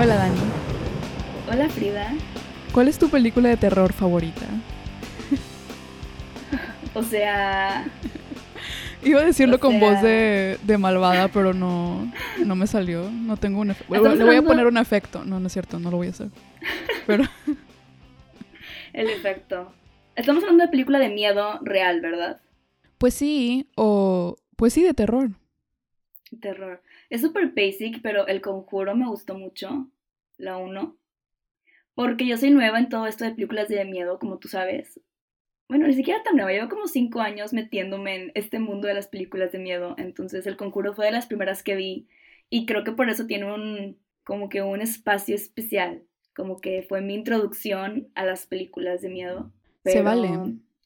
Hola Dani. Hola Frida. ¿Cuál es tu película de terror favorita? O sea... Iba a decirlo O con voz de, de malvada, pero no, no me salió. No tengo un efecto. Le voy a poner un efecto. No, no es cierto, no lo voy a hacer. Pero El efecto. Estamos hablando de película de miedo real, ¿verdad? pues sí, o pues sí de terror. Terror. Es súper basic, pero El Conjuro me gustó mucho. La 1. Porque yo soy nueva en todo esto de películas de miedo, como tú sabes. Bueno, ni siquiera tan nueva. Llevo como 5 años metiéndome en este mundo de las películas de miedo. Entonces El Conjuro fue de las primeras que vi. Y creo que por eso tiene un... como que un espacio especial. Como que fue mi introducción a las películas de miedo. Se vale.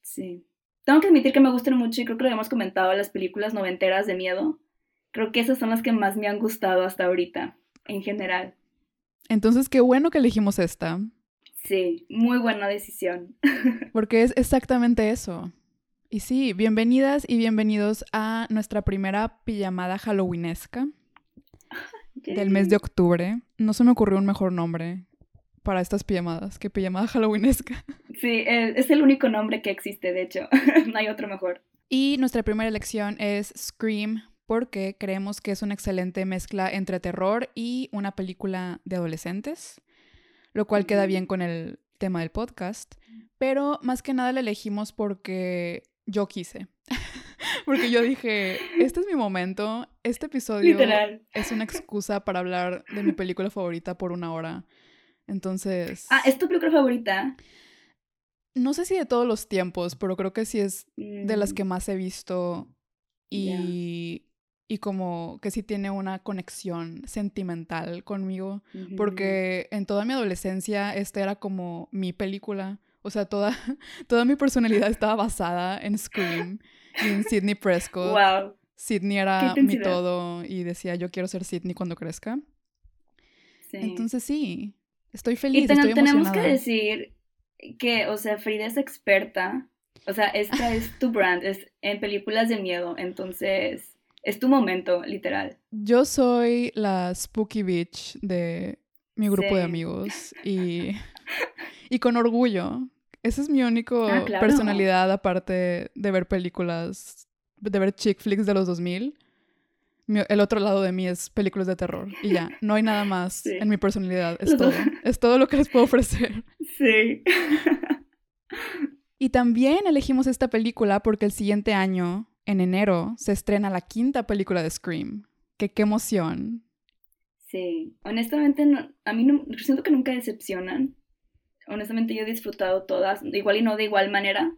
Sí. Tengo que admitir que me gustan mucho y creo que lo hemos comentado, las películas noventeras de miedo. Creo que esas son las que más me han gustado hasta ahorita, en general. Entonces, qué bueno que elegimos esta, Sí, muy buena decisión. porque es exactamente eso. Y sí, bienvenidas y bienvenidos a nuestra primera pijamada halloweenesca del mes de octubre. No se me ocurrió un mejor nombre para estas pijamadas que pijamada halloweenesca. Sí, eh, es el único nombre que existe, de hecho. no hay otro mejor. Y nuestra primera elección es Scream, porque creemos que es una excelente mezcla entre terror y una película de adolescentes, lo cual queda bien con el tema del podcast. Pero más que nada la elegimos porque yo quise. porque yo dije, este es mi momento, este episodio Literal. es una excusa para hablar de mi película favorita por una hora. Entonces, Ah, ¿es tu película favorita? no sé si de todos los tiempos, pero creo que sí es de las Mm, que más he visto y, y como que sí tiene una conexión sentimental conmigo, ujú. porque en toda mi adolescencia esta era como mi película, o sea, toda, toda mi personalidad estaba basada en Scream y en Sidney Prescott. Wow. Sidney era mi todo y decía, yo quiero ser Sidney cuando crezca. Sí. Entonces sí, estoy feliz, Y ten- estoy tenemos que decir que, o sea, Frida es experta. O sea, esta es tu brand, es en películas de miedo. Entonces, es tu momento, literal. Yo soy la spooky bitch de mi grupo de amigos y, y con orgullo. Esa es mi única Ah, claro. personalidad aparte de ver películas, de ver chick flicks de los 2000. Mi- el otro lado de mí es películas de terror y ya, no hay nada más Sí. en mi personalidad, es todo. Es todo lo que les puedo ofrecer. Sí. Y también elegimos esta película porque el siguiente año, en enero, se estrena la quinta película de Scream. Que qué emoción. Sí. Honestamente, no- a mí no, siento que nunca decepcionan. Honestamente, yo he disfrutado todas, igual y no de igual manera.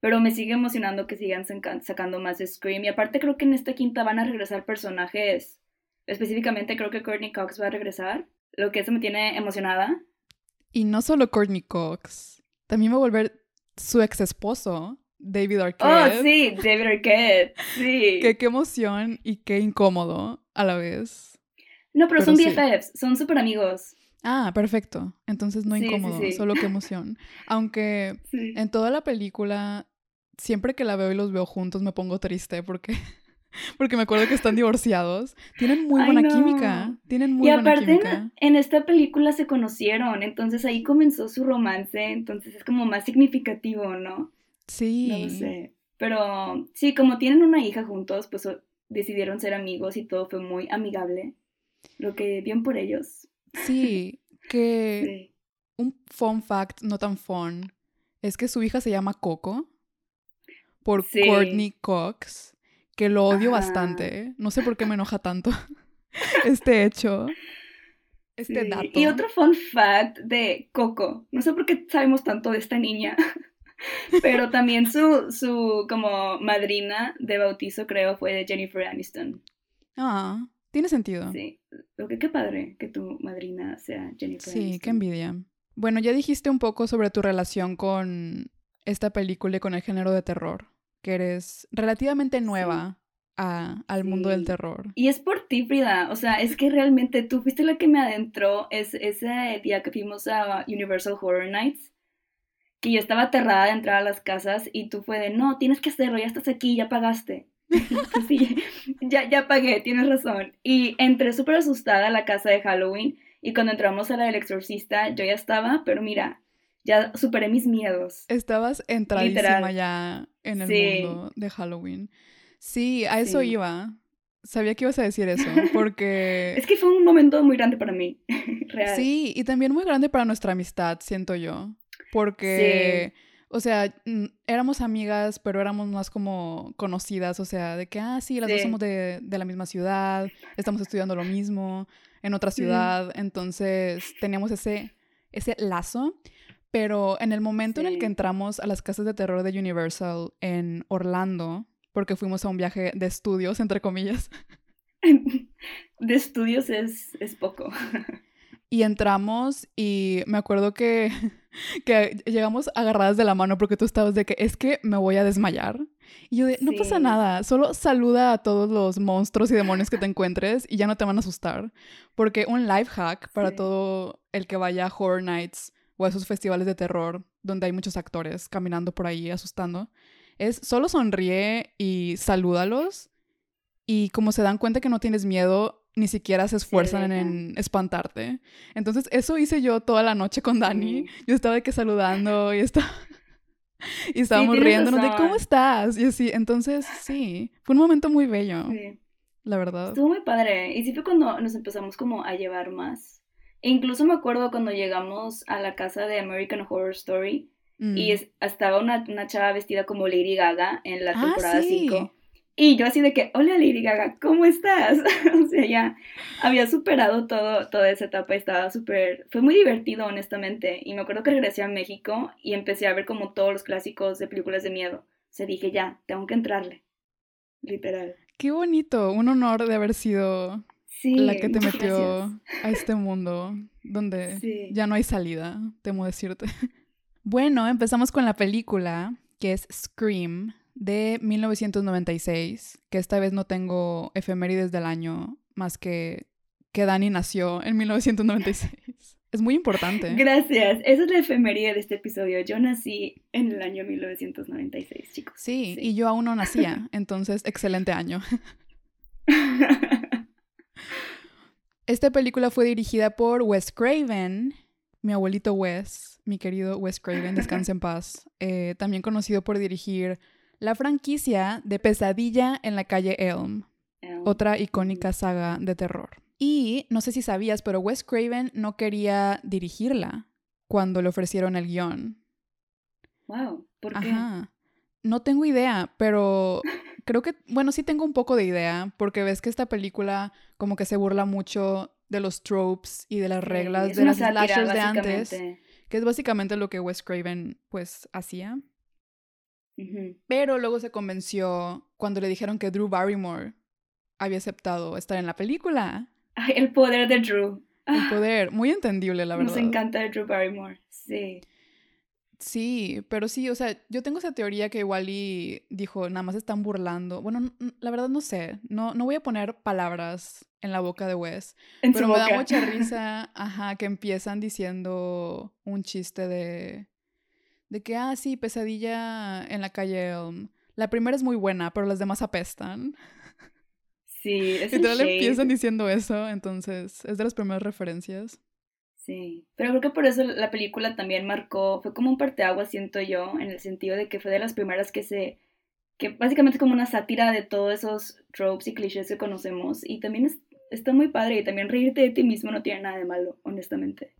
Pero me sigue emocionando que sigan saca- sacando más de Scream. Y aparte creo que en esta quinta van a regresar personajes. Específicamente creo que Courtney Cox va a regresar. Lo que eso me tiene emocionada. Y no solo Courtney Cox, también va a volver su ex esposo, David Oh, Arquette. sí, David Arquette. Sí. Que qué emoción y qué incómodo a la vez. No, pero, pero son sí. BFFs, son súper amigos. Ah, perfecto. Entonces no Sí, incómodo, sí. solo qué emoción. Aunque en toda la película, siempre que la veo y los veo juntos me pongo triste porque, porque me acuerdo que están divorciados. Tienen muy buena química. Tienen muy y buena aparte en, química. en esta película se conocieron, entonces ahí comenzó su romance, entonces es como más significativo, ¿no? Sí. No lo sé. Pero sí, como tienen una hija juntos, pues decidieron ser amigos y todo fue muy amigable. Lo que bien por ellos. Sí, que Sí. un fun fact no tan fun es que su hija se llama Coco por Sí. Courtney Cox, que lo odio Ajá. bastante. No sé por qué me enoja tanto este hecho, este Sí. dato. Y otro fun fact de Coco. No sé por qué sabemos tanto de esta niña. Pero también su, su como madrina de bautizo, creo, fue de Jennifer Aniston. Ah, tiene sentido. Sí. Lo que qué padre que tu madrina sea Jennifer Sí, Aniston. qué envidia. Bueno, ya dijiste un poco sobre tu relación con esta película y con el género de terror, que eres relativamente nueva a- al mundo del Sí. terror. Y es por ti, Frida. O sea, es que realmente tú fuiste la que me adentró es, ese día que fuimos a Universal Horror Nights. Que yo estaba aterrada de entrar a las casas y tú fue de, no, tienes que hacerlo, ya estás aquí, ya pagaste. Sí, ya, ya pagué, tienes razón. Y entré súper asustada a la casa de Halloween Y cuando entramos a la del exorcista, yo ya estaba, pero mira, ya superé mis miedos. Estabas entradísima ya en el mundo de Halloween. Sí, a eso iba. Sabía que ibas a decir eso, porque... es que fue un momento muy grande para mí, real. Sí, y también muy grande para nuestra amistad, siento yo. Porque, o sea, éramos amigas, pero éramos más como conocidas, o sea, de que, ah, sí, las dos somos de, la misma ciudad, estamos estudiando lo mismo en otra ciudad, entonces teníamos ese, ese lazo. Pero en el momento en el que entramos a las casas de terror de Universal en Orlando, porque fuimos a un viaje de estudios, entre comillas. De estudios es, es poco. Y entramos y me acuerdo que, que llegamos agarradas de la mano porque tú estabas de que es que me voy a desmayar. Y yo de, no pasa nada, solo saluda a todos los monstruos y demonios que te encuentres y ya no te van a asustar. Porque un life hack para todo el que vaya a Horror Nights o a esos festivales de terror donde hay muchos actores caminando por ahí asustando, es solo sonríe y salúdalos y como se dan cuenta que no tienes miedo, ni siquiera se esfuerzan en, espantarte. Entonces, eso hice yo toda la noche con Dani. Yo estaba de que saludando y estaba... y estábamos riéndonos de cómo estás. Y así, entonces, sí, fue un momento muy bello. La verdad. Estuvo muy padre. Y sí fue cuando nos empezamos como a llevar más. E incluso me acuerdo cuando llegamos a la casa de American Horror Story y mm. estaba una, una, chava vestida como Lady Gaga en la ah, temporada 5. Y yo así de que, hola Lady Gaga, ¿cómo estás? o sea, ya había superado todo, toda esa etapa, estaba súper, fue muy divertido honestamente. Y me acuerdo que regresé a México y empecé a ver como todos los clásicos de películas de miedo. O sea, dije, ya, tengo que entrarle. Literal. Qué bonito, un honor de haber sido la que te metió a este mundo donde ya no hay salida, temo decirte. Bueno, empezamos con la película que es Scream de 1996, que esta vez no tengo efemérides del año más que que Dani nació en 1996. Es muy importante. Gracias. Esa es la efeméride de este episodio. Yo nací en el año 1996, chicos. Sí, y yo aún no nacía, entonces excelente año. Esta película fue dirigida por Wes Craven mi abuelito Wes, mi querido Wes Craven, descanse en paz, eh, también conocido por dirigir la franquicia de Pesadilla en la calle Elm, otra icónica saga de terror. Y no sé si sabías, pero Wes Craven no quería dirigirla cuando le ofrecieron el guion. Wow, ¿por qué? Ajá. No tengo idea, pero creo que, bueno, sí tengo un poco de idea, porque ves que esta película como que se burla mucho de los tropes y de las reglas de las slashers de antes, que es básicamente lo que Wes Craven pues hacía. Pero luego se convenció cuando le dijeron que Drew Barrymore había aceptado estar en la película. Ay, el poder de Drew. El ah. poder, muy entendible, la verdad. Nos encanta Drew Barrymore, sí. Sí, pero sí, o sea, yo tengo esa teoría que igual y dijo, nada más están burlando. Bueno, la verdad no sé, no, no voy a poner palabras en la boca de Wes, pero me da mucha risa, ajá, que empiezan diciendo un chiste de, de que, ah, sí, pesadilla en la calle Elm. La primera es muy buena, pero las demás apestan. Sí, es le empiezan diciendo eso, entonces es de las primeras referencias. Sí, pero creo que por eso la película también marcó, fue como un parteaguas, siento yo, en el sentido de que fue de las primeras que se, que básicamente es como una sátira de todos esos tropes y clichés que conocemos y también está muy padre y también reírte de ti mismo no tiene nada de malo, honestamente.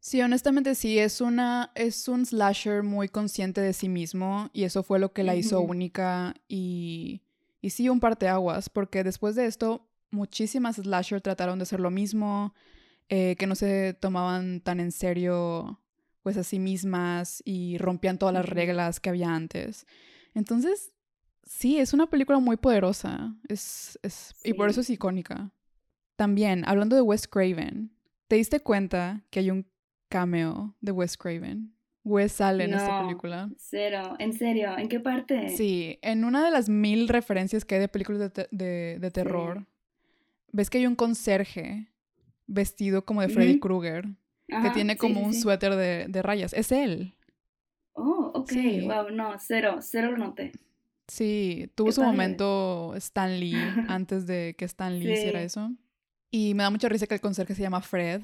Sí, honestamente sí, es una, es un slasher muy consciente de sí mismo y eso fue lo que la hizo única y, y sí un parteaguas, porque después de esto muchísimas slasher trataron de hacer lo mismo, eh, que no se tomaban tan en serio pues a sí mismas y rompían todas las reglas que había antes. Entonces, sí, es una película muy poderosa es, es y por eso es icónica. También, hablando de Wes Craven, ¿te diste cuenta que hay un cameo de Wes Craven? Wes sale en esta película. Cero, en serio, ¿en qué parte? Sí, en una de las mil referencias que hay de películas de, de, terror, ves que hay un conserje vestido como de Freddy Krueger, que tiene como un suéter de, rayas. Es él. Oh, ok. Wow, no, cero, cero lo noté. Sí, tuvo su momento Stan Lee antes de que Stan Lee hiciera eso. Y me da mucha risa que el conserje se llama Fred,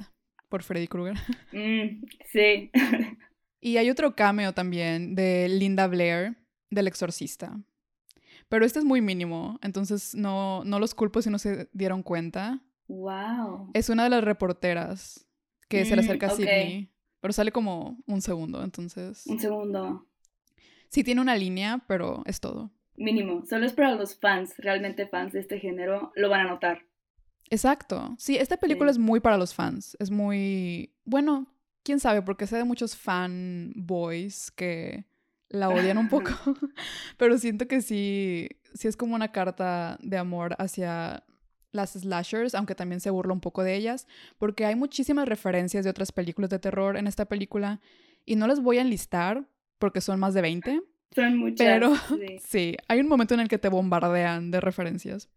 por Freddy Krueger. Mm, sí. y hay otro cameo también de Linda Blair, del exorcista. Pero este es muy mínimo, entonces no, no los culpo si no se dieron cuenta. Wow. Es una de las reporteras que se le Mm, acerca a. Sidney, pero sale como un segundo, entonces... Un segundo. Sí tiene una línea, pero es todo. Mínimo. Solo es para los fans, realmente fans de este género, lo van a notar. Exacto. Sí, esta película Sí. es muy para los fans. Es muy... Bueno, quién sabe, porque sé de muchos fanboys que la odian un poco, pero siento que sí, sí es como una carta de amor hacia las slashers, aunque también se burla un poco de ellas, porque hay muchísimas referencias de otras películas de terror en esta película y no las voy a enlistar porque son más de 20, Son muchas. Pero- sí. Sí, hay un momento en el que te bombardean de referencias.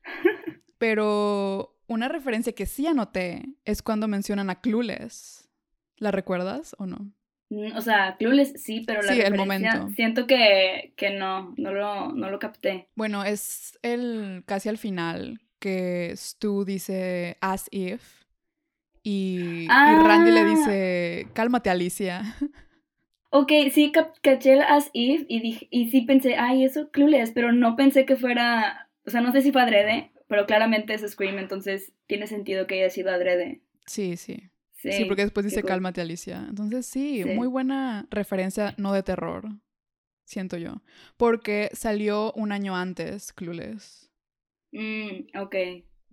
Pero una referencia que sí anoté es cuando mencionan a Clueless. ¿La recuerdas o no? Mm, O sea, Clueless sí, pero la Sí, el momento. siento que, que no, no lo, no lo capté. Bueno, es el casi al final que Stu dice as if y, y Randy le Ah. dice cálmate Alicia. Ok, sí caché el As If y, dije, y sí pensé, ay, eso Clueless, pero no pensé que fuera, o sea, no sé si fue adrede, pero claramente es Scream, entonces tiene sentido que haya sido adrede. Sí, sí. Sí, Sí, porque después dice cool. cálmate Alicia. Entonces sí, Sí. muy buena referencia no de terror, siento yo. Porque salió un año antes Clueless Mm, ok,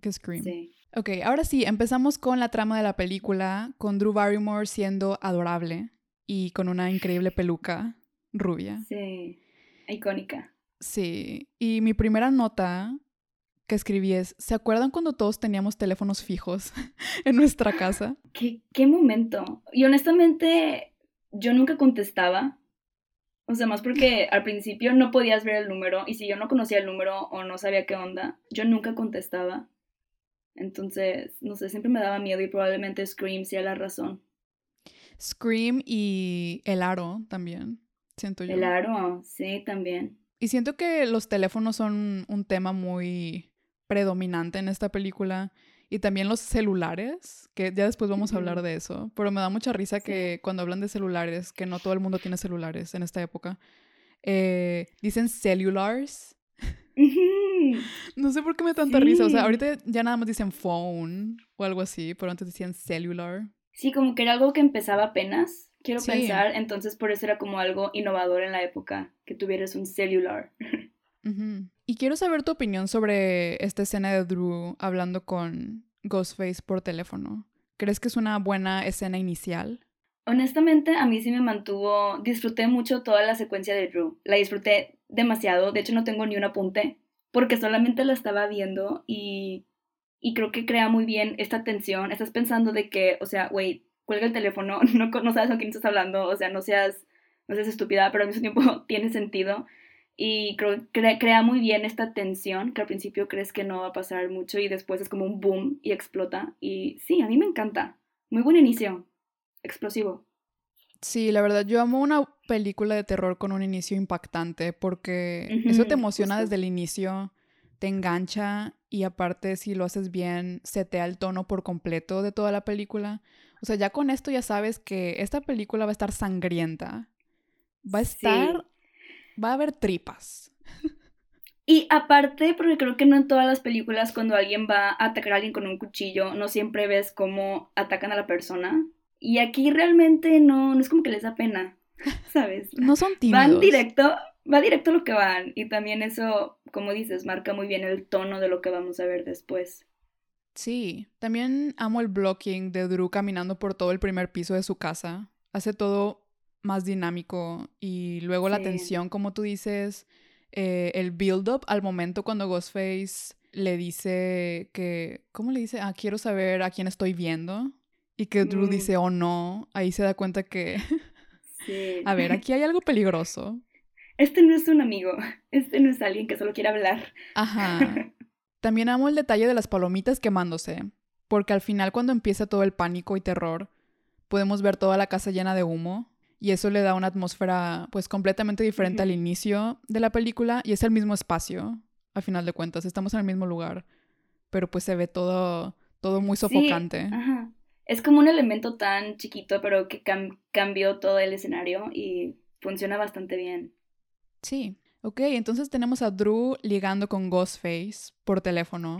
que Scream. sí. Ok, ahora sí, empezamos con la trama de la película, con Drew Barrymore siendo adorable y con una increíble peluca rubia. Sí, icónica. Sí, y mi primera nota que escribí es, ¿se acuerdan cuando todos teníamos teléfonos fijos en nuestra casa? ¿Qué, qué momento? Y honestamente, yo nunca contestaba. O sea, más porque al principio no podías ver el número y si yo no conocía el número o no sabía qué onda, yo nunca contestaba. Entonces, no sé, siempre me daba miedo y probablemente Scream sea la razón. Scream y El Aro también, siento yo. El aro, sí, también. Y siento que los teléfonos son un tema muy predominante en esta película. Y también los celulares, que ya después vamos a hablar de eso. Pero me da mucha risa Sí. que cuando hablan de celulares, que no todo el mundo tiene celulares en esta época, eh, dicen cellulars. No sé por qué me da tanta risa. O sea, ahorita ya nada más dicen phone o algo así, pero antes decían cellular. Sí, como que era algo que empezaba apenas, quiero Sí. pensar, entonces por eso era como algo innovador en la época, que tuvieras un celular. Ujú. Y quiero saber tu opinión sobre esta escena de Drew hablando con Ghostface por teléfono. ¿Crees que es una buena escena inicial? Honestamente, a mí sí me mantuvo, disfruté mucho toda la secuencia de Drew, la disfruté demasiado, de hecho no tengo ni un apunte, porque solamente la estaba viendo y, y creo que crea muy bien esta tensión, estás pensando de que, o sea, wait, cuelga el teléfono, no, no sabes con quién estás hablando, o sea, no seas, no seas estúpida, pero al mismo tiempo tiene sentido. Y cre- crea muy bien esta tensión que al principio crees que no va a pasar mucho y después es como un boom y explota. Y sí, a mí me encanta. Muy buen inicio. Explosivo. Sí, la verdad, yo amo una película de terror con un inicio impactante porque eso te emociona justo. desde el inicio, te engancha y aparte si lo haces bien, setea el tono por completo de toda la película. O sea, ya con esto ya sabes que esta película va a estar sangrienta. Va a Sí. Va a haber tripas. Y aparte, porque creo que no en todas las películas cuando alguien va a atacar a alguien con un cuchillo, no siempre ves cómo atacan a la persona. Y aquí realmente no, no es como que les da pena, ¿sabes? No son tímidos. Van directo, va directo a lo que van. Y también eso, como dices, marca muy bien el tono de lo que vamos a ver después. Sí, también amo el blocking de Drew caminando por todo el primer piso de su casa. Hace todo más dinámico y luego la tensión, como tú dices, eh, el build-up al momento cuando Ghostface le dice que, ¿cómo le dice? Ah, quiero saber a quién estoy viendo. Y que Drew Mm. dice, oh no, ahí se da cuenta que, Sí. a ver, aquí hay algo peligroso. Este no es un amigo, este no es alguien que solo quiere hablar. Ajá. También amo el detalle de las palomitas quemándose, porque al final cuando empieza todo el pánico y terror, podemos ver toda la casa llena de humo y eso le da una atmósfera pues completamente diferente al inicio de la película y es el mismo espacio, al final de cuentas, estamos en el mismo lugar, pero pues se ve todo todo muy Sí, sofocante. ajá. es como un elemento tan chiquito, pero que cambió todo el escenario y funciona bastante bien. Sí. Ok, entonces tenemos a Drew ligando con Ghostface por teléfono.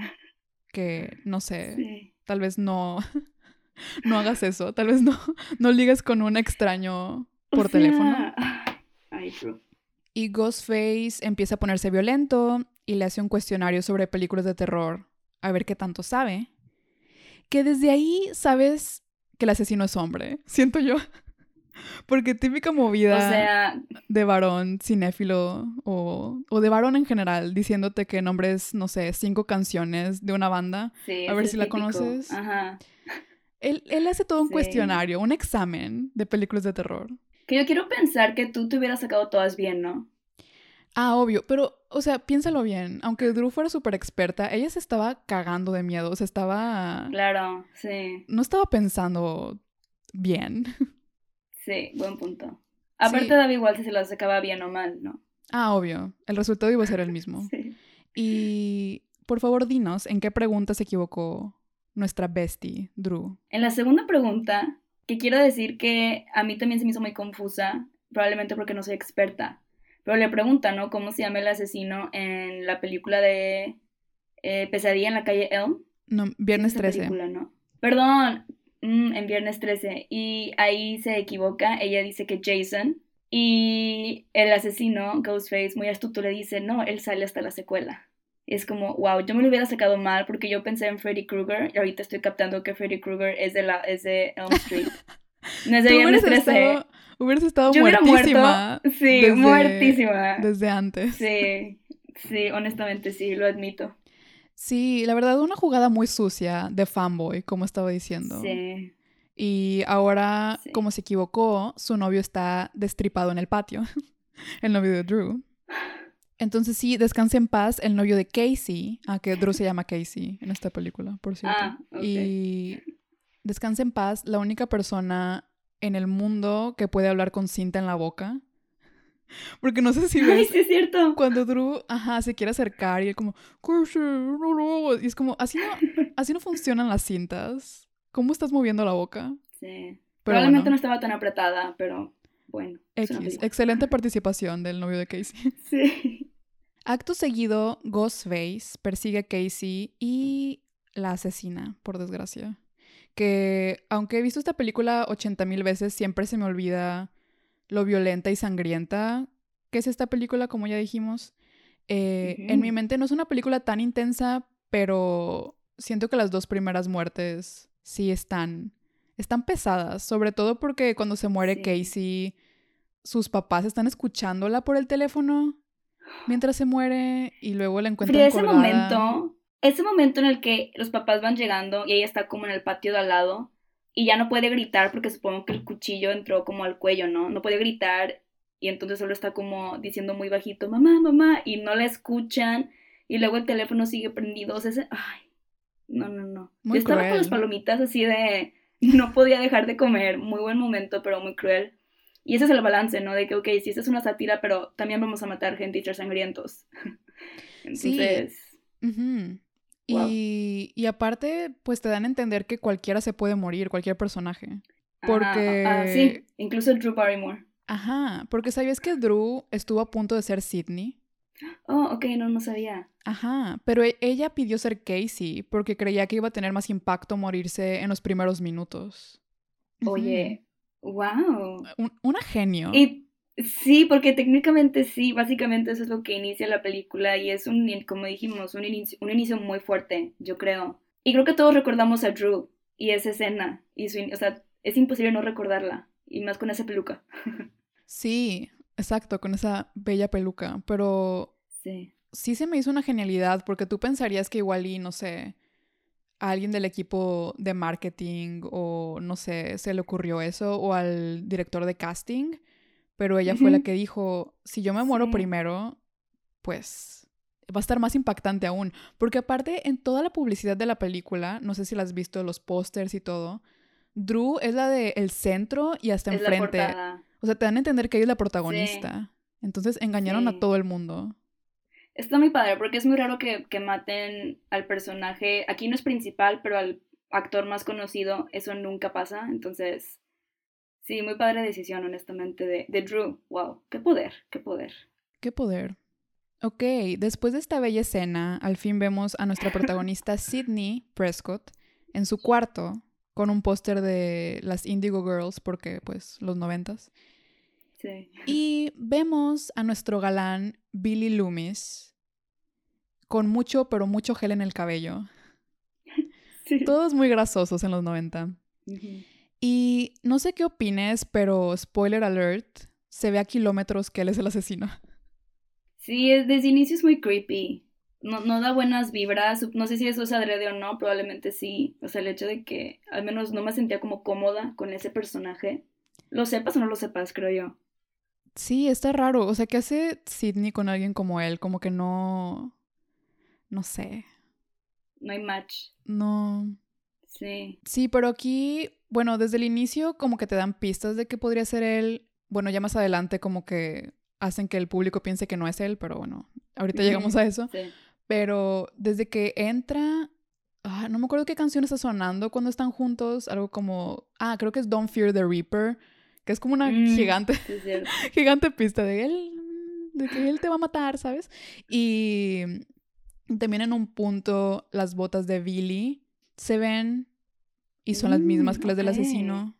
Que no sé, tal vez no, no hagas eso. Tal vez no, no ligues con un extraño por teléfono. Ay. Y Ghostface empieza a ponerse violento y le hace un cuestionario sobre películas de terror, a ver qué tanto sabe. Que desde ahí sabes que el asesino es hombre, siento yo. Porque típica movida de varón cinéfilo o, o, de varón en general, diciéndote que nombres, no sé, cinco canciones de una banda. a ver si la conoces. Ajá. Él, él, hace todo un cuestionario, un examen de películas de terror. Que yo quiero pensar que tú te hubieras sacado todas bien, ¿no? Ah, obvio, pero, o sea, piénsalo bien. Aunque Drew fuera súper experta, ella se estaba cagando de miedo, o sea, estaba... Claro, sí. No estaba pensando bien. Sí, buen punto. Aparte daba igual si se las sacaba bien o mal, ¿no? Ah, obvio. El resultado iba a ser el mismo. sí. Y por favor, dinos, ¿en qué pregunta se equivocó nuestra bestie, Drew? En la segunda pregunta, que quiero decir que a mí también se me hizo muy confusa, probablemente porque no soy experta, pero le pregunta, ¿no? ¿Cómo se llama el asesino en la película de eh, Pesadilla en la calle Elm? No, Viernes 13. Película, ¿no? Perdón, Mm, en Viernes 13. Y ahí se equivoca. Ella dice que Jason. Y el asesino, Ghostface, muy astuto, le dice, no, él sale hasta la secuela. Es como, wow, yo me lo hubiera sacado mal porque yo pensé en Freddy Krueger y ahorita estoy captando que Freddy Krueger es de, la, es de Elm Street. No es de Viernes 13. Estado, hubieras estado yo muertísima. Sí, muertísima. Desde antes. Sí, sí, honestamente sí, lo admito. Sí, la verdad, una jugada muy sucia de fanboy, como estaba diciendo. Sí. Y ahora, como se equivocó, su novio está destripado en el patio. el novio de Drew. Entonces sí, descanse en paz el novio de Casey, a que Drew se llama Casey en esta película, por cierto. Ah, Y descanse en paz la única persona en el mundo que puede hablar con cinta en la boca. Porque no sé si ves. Ay, sí es cierto. Cuando Drew, ajá, se quiere acercar y él como, y es como, así no, así no funcionan las cintas. ¿Cómo estás moviendo la boca? Sí. Probablemente no estaba tan apretada, pero bueno. X. Excelente participación del novio de Casey. Sí. Acto seguido, Ghostface persigue a Casey y la asesina, por desgracia. Que aunque he visto esta película 80 mil veces, siempre se me olvida lo violenta y sangrienta que es esta película, como ya dijimos. Eh, en mi mente no es una película tan intensa, pero siento que las dos primeras muertes sí están, están pesadas, sobre todo porque cuando se muere Casey, sus papás están escuchándola por el teléfono mientras se muere y luego la encuentran ese momento, ese momento en el que los papás van llegando y ella está como en el patio de al lado y ya no puede gritar porque supongo que el cuchillo entró como al cuello, ¿no? No puede gritar y entonces solo está como diciendo muy bajito, mamá, mamá, y no la escuchan y luego el teléfono sigue prendido. O sea, ese... ay, no, no, no. Yo estaba con las palomitas así de, no podía dejar de comer, muy buen momento, pero muy cruel. Y ese es el balance, ¿no? De que, ok, sí, esta es una sátira, pero también vamos a matar gente y ser sangrientos. Entonces... Sí. Y, y, aparte, pues te dan a entender que cualquiera se puede morir, cualquier personaje. Porque... Ah, sí, incluso Drew Barrymore. Ajá, porque sabías que Drew estuvo a punto de ser Sidney. Oh, ok, no, no sabía. Ajá, pero e, ella pidió ser Casey porque creía que iba a tener más impacto morirse en los primeros minutos. Oye, wow. una genio. Y Sí, porque técnicamente sí, básicamente eso es lo que inicia la película y es un, como dijimos, un inicio, un inicio muy fuerte, yo creo. Y creo que todos recordamos a Drew y esa escena, y su, o sea, es imposible no recordarla, y más con esa peluca. Sí, exacto, con esa bella peluca, pero sí. sí se me hizo una genialidad porque tú pensarías que igual y, no sé, a alguien del equipo de marketing o, no sé, se le ocurrió eso, o al director de casting pero ella fue la que dijo, si yo me muero primero, pues va a estar más impactante aún. Porque aparte, en toda la publicidad de la película, no sé si la has visto, los pósters y todo, Drew es la del el centro y hasta enfrente. O sea, te dan a entender que ella es la protagonista. Entonces engañaron a todo el mundo. Está muy padre, porque es muy raro que, que, maten al personaje. Aquí no es principal, pero al actor más conocido, eso nunca pasa. Entonces, sí, muy padre decisión, honestamente, de, de Drew. Wow, qué poder, qué poder. Qué poder. Ok, después de esta bella escena, al fin vemos a nuestra protagonista Sydney Prescott en su cuarto con un póster de las Indigo Girls, porque pues los noventas. Sí. Y vemos a nuestro galán Billy Loomis con mucho, pero mucho gel en el cabello. Sí. Todos muy grasosos en los 90. Ujú. Y no sé qué opines, pero spoiler alert, se ve a kilómetros que él es el asesino. Sí, es- desde inicio es muy creepy. No, no da buenas vibras. No sé si eso es adrede o no, probablemente sí. O sea, el hecho de que al menos no me sentía como cómoda con ese personaje. Lo sepas o no lo sepas, creo yo. Sí, está raro. O sea, ¿qué hace Sidney con alguien como él? Como que no... No sé. No hay match. No... Sí. Sí, pero aquí, bueno, desde el inicio como que te dan pistas de que podría ser él. Bueno, ya más adelante como que hacen que el público piense que no es él, pero bueno, ahorita llegamos a eso. Sí. Pero desde que entra, ah, no me acuerdo qué canción está sonando cuando están juntos, algo como, ah, creo que es Don't Fear the Reaper, que es como una Mm. gigante, gigante pista de él, de que él te va a matar, ¿sabes? Y también en un punto las botas de Billy se ven y son las mismas Mm, que las del asesino,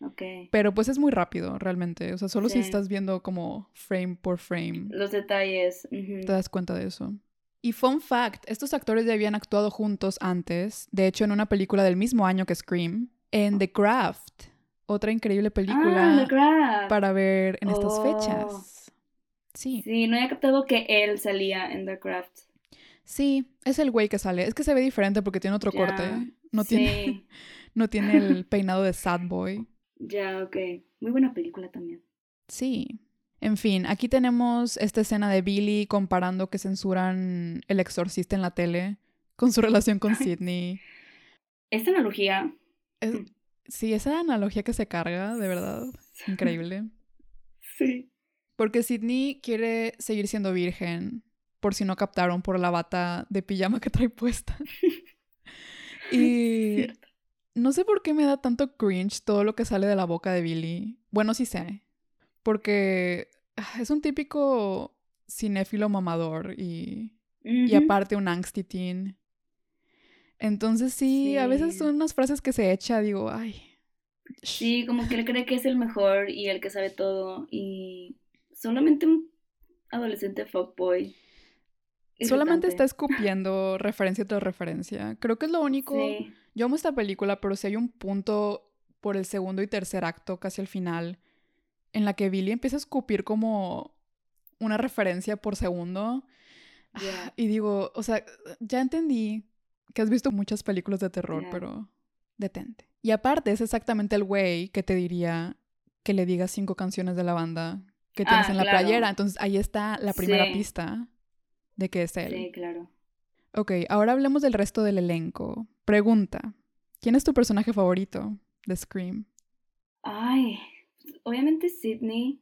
Ok. pero pues es muy rápido realmente, o sea, solo si estás viendo como frame por frame Los detalles. te das cuenta de eso. Y fun fact, estos actores ya habían actuado juntos antes, de hecho en una película del mismo año que Scream, en The Craft, otra increíble película Ah, para ver en estas Oh. fechas. Sí, Sí, no había captado que él salía en The Craft. sí, es el güey que sale. Es que se ve diferente porque tiene otro Ya, corte. No tiene, Sí, no tiene el peinado de sad boy. ya, ok. Muy buena película también. Sí. En fin, aquí tenemos esta escena de Billy comparando que censuran El Exorcista en la tele con su relación con Sidney. Esta analogía. Es- Mm. Sí, esa analogía que se carga, de verdad, increíble. Sí. Porque Sidney quiere seguir siendo virgen, por si no captaron por la bata de pijama que trae puesta. y no sé por qué me da tanto cringe todo lo que sale de la boca de Billy. Bueno, sí sé. Porque ah, es un típico cinéfilo mamador y, y aparte un angsty teen. Entonces sí, a veces son unas frases que se echa, digo, ay. Sí, como que él cree que es el mejor y el que sabe todo. Y solamente un adolescente fuckboy. Solamente está escupiendo referencia tras referencia. Creo que es lo único. Sí. Yo amo esta película, pero si hay un punto por el segundo y tercer acto, casi al final, en la que Billy empieza a escupir como una referencia por segundo. Ya. Y digo, o sea, ya entendí que has visto muchas películas de terror, pero detente. Y aparte, es exactamente el güey que te diría que le digas cinco canciones de la banda que tienes Ah, en la claro. playera. Entonces ahí está la primera Sí. pista de que es él. Sí, claro. Ok, ahora hablemos del resto del elenco. Pregunta: ¿Quién es tu personaje favorito de Scream? Ay, obviamente Sidney.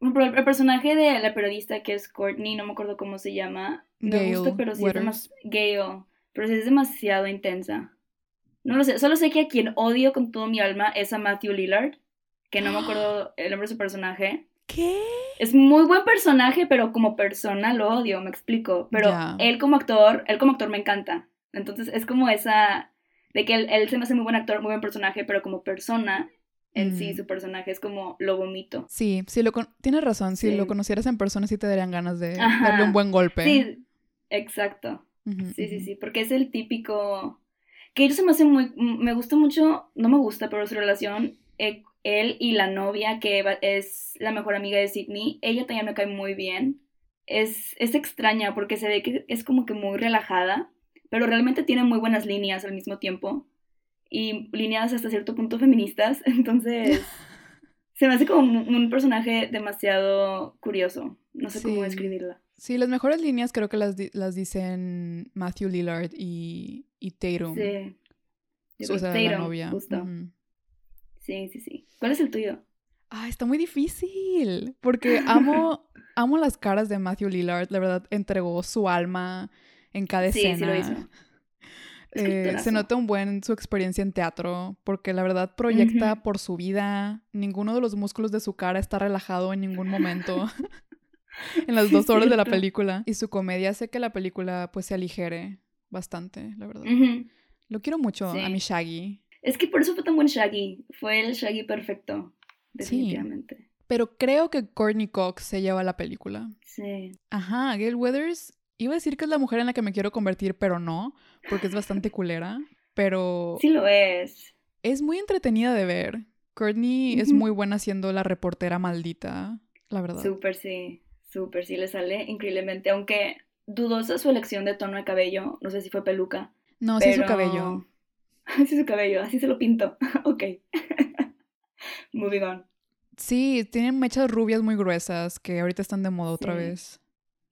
Pero el, personaje de la periodista que es Courtney, no me acuerdo cómo se llama. Me Gale gusta, pero sí es demasiado. Gale, pero sí es demasiado intensa. No lo sé, solo sé que a quien odio con todo mi alma es a Matthew Lillard, que no me acuerdo el nombre de su personaje. ¿Qué? Es muy buen personaje, pero como persona lo odio, me explico. Pero él como actor, él como actor me encanta. Entonces es como esa de que él, él se me hace muy buen actor, muy buen personaje, pero como persona en sí Mm. su personaje es como lo vomito. Sí, sí lo con- tienes razón. Si Sí. lo conocieras en persona, sí te darían ganas de Ajá. darle un buen golpe. Sí, exacto. Sí, sí, sí, porque es el típico que ellos se me hace muy me gusta mucho, no me gusta, pero su relación eh, él y la novia que es la mejor amiga de Sidney, ella también me cae muy bien. Es, es extraña porque se ve que es como que muy relajada, pero realmente tiene muy buenas líneas al mismo tiempo y líneas hasta cierto punto feministas, entonces se me hace como un, un personaje demasiado curioso, no sé cómo describirla. Sí, las mejores líneas creo que las, di- las dicen Matthew Lillard y, y Tatum. Sí. Yo o sea, la novia. justo. Sí, sí, sí. ¿Cuál es el tuyo? Ah, está muy difícil. Porque amo, amo las caras de Matthew Lillard. La verdad, entregó su alma en cada Sí, sí escena. lo hizo. Eh, se nota un buen su experiencia en teatro, porque la verdad proyecta por su vida. Ninguno de los músculos de su cara está relajado en ningún momento. en las dos horas de la película. Y su comedia hace que la película pues se aligere bastante, la verdad. Lo quiero mucho a mi Shaggy. Es que por eso fue tan buen Shaggy. Fue el Shaggy perfecto. Definitivamente. Pero creo que Courtney Cox se lleva la película. Sí. Ajá, Gail Weathers. Iba a decir que es la mujer en la que me quiero convertir, pero no, porque es bastante culera. Pero. Sí lo es. Es muy entretenida de ver. Courtney es muy buena siendo la reportera maldita, la verdad. Súper sí. Súper sí le sale increíblemente. Aunque dudosa su elección de tono de cabello. No sé si fue peluca. No, sí su cabello. sí su cabello. Así se lo pinto. ok. Moving on. Sí, tienen mechas rubias muy gruesas que ahorita están de moda otra vez.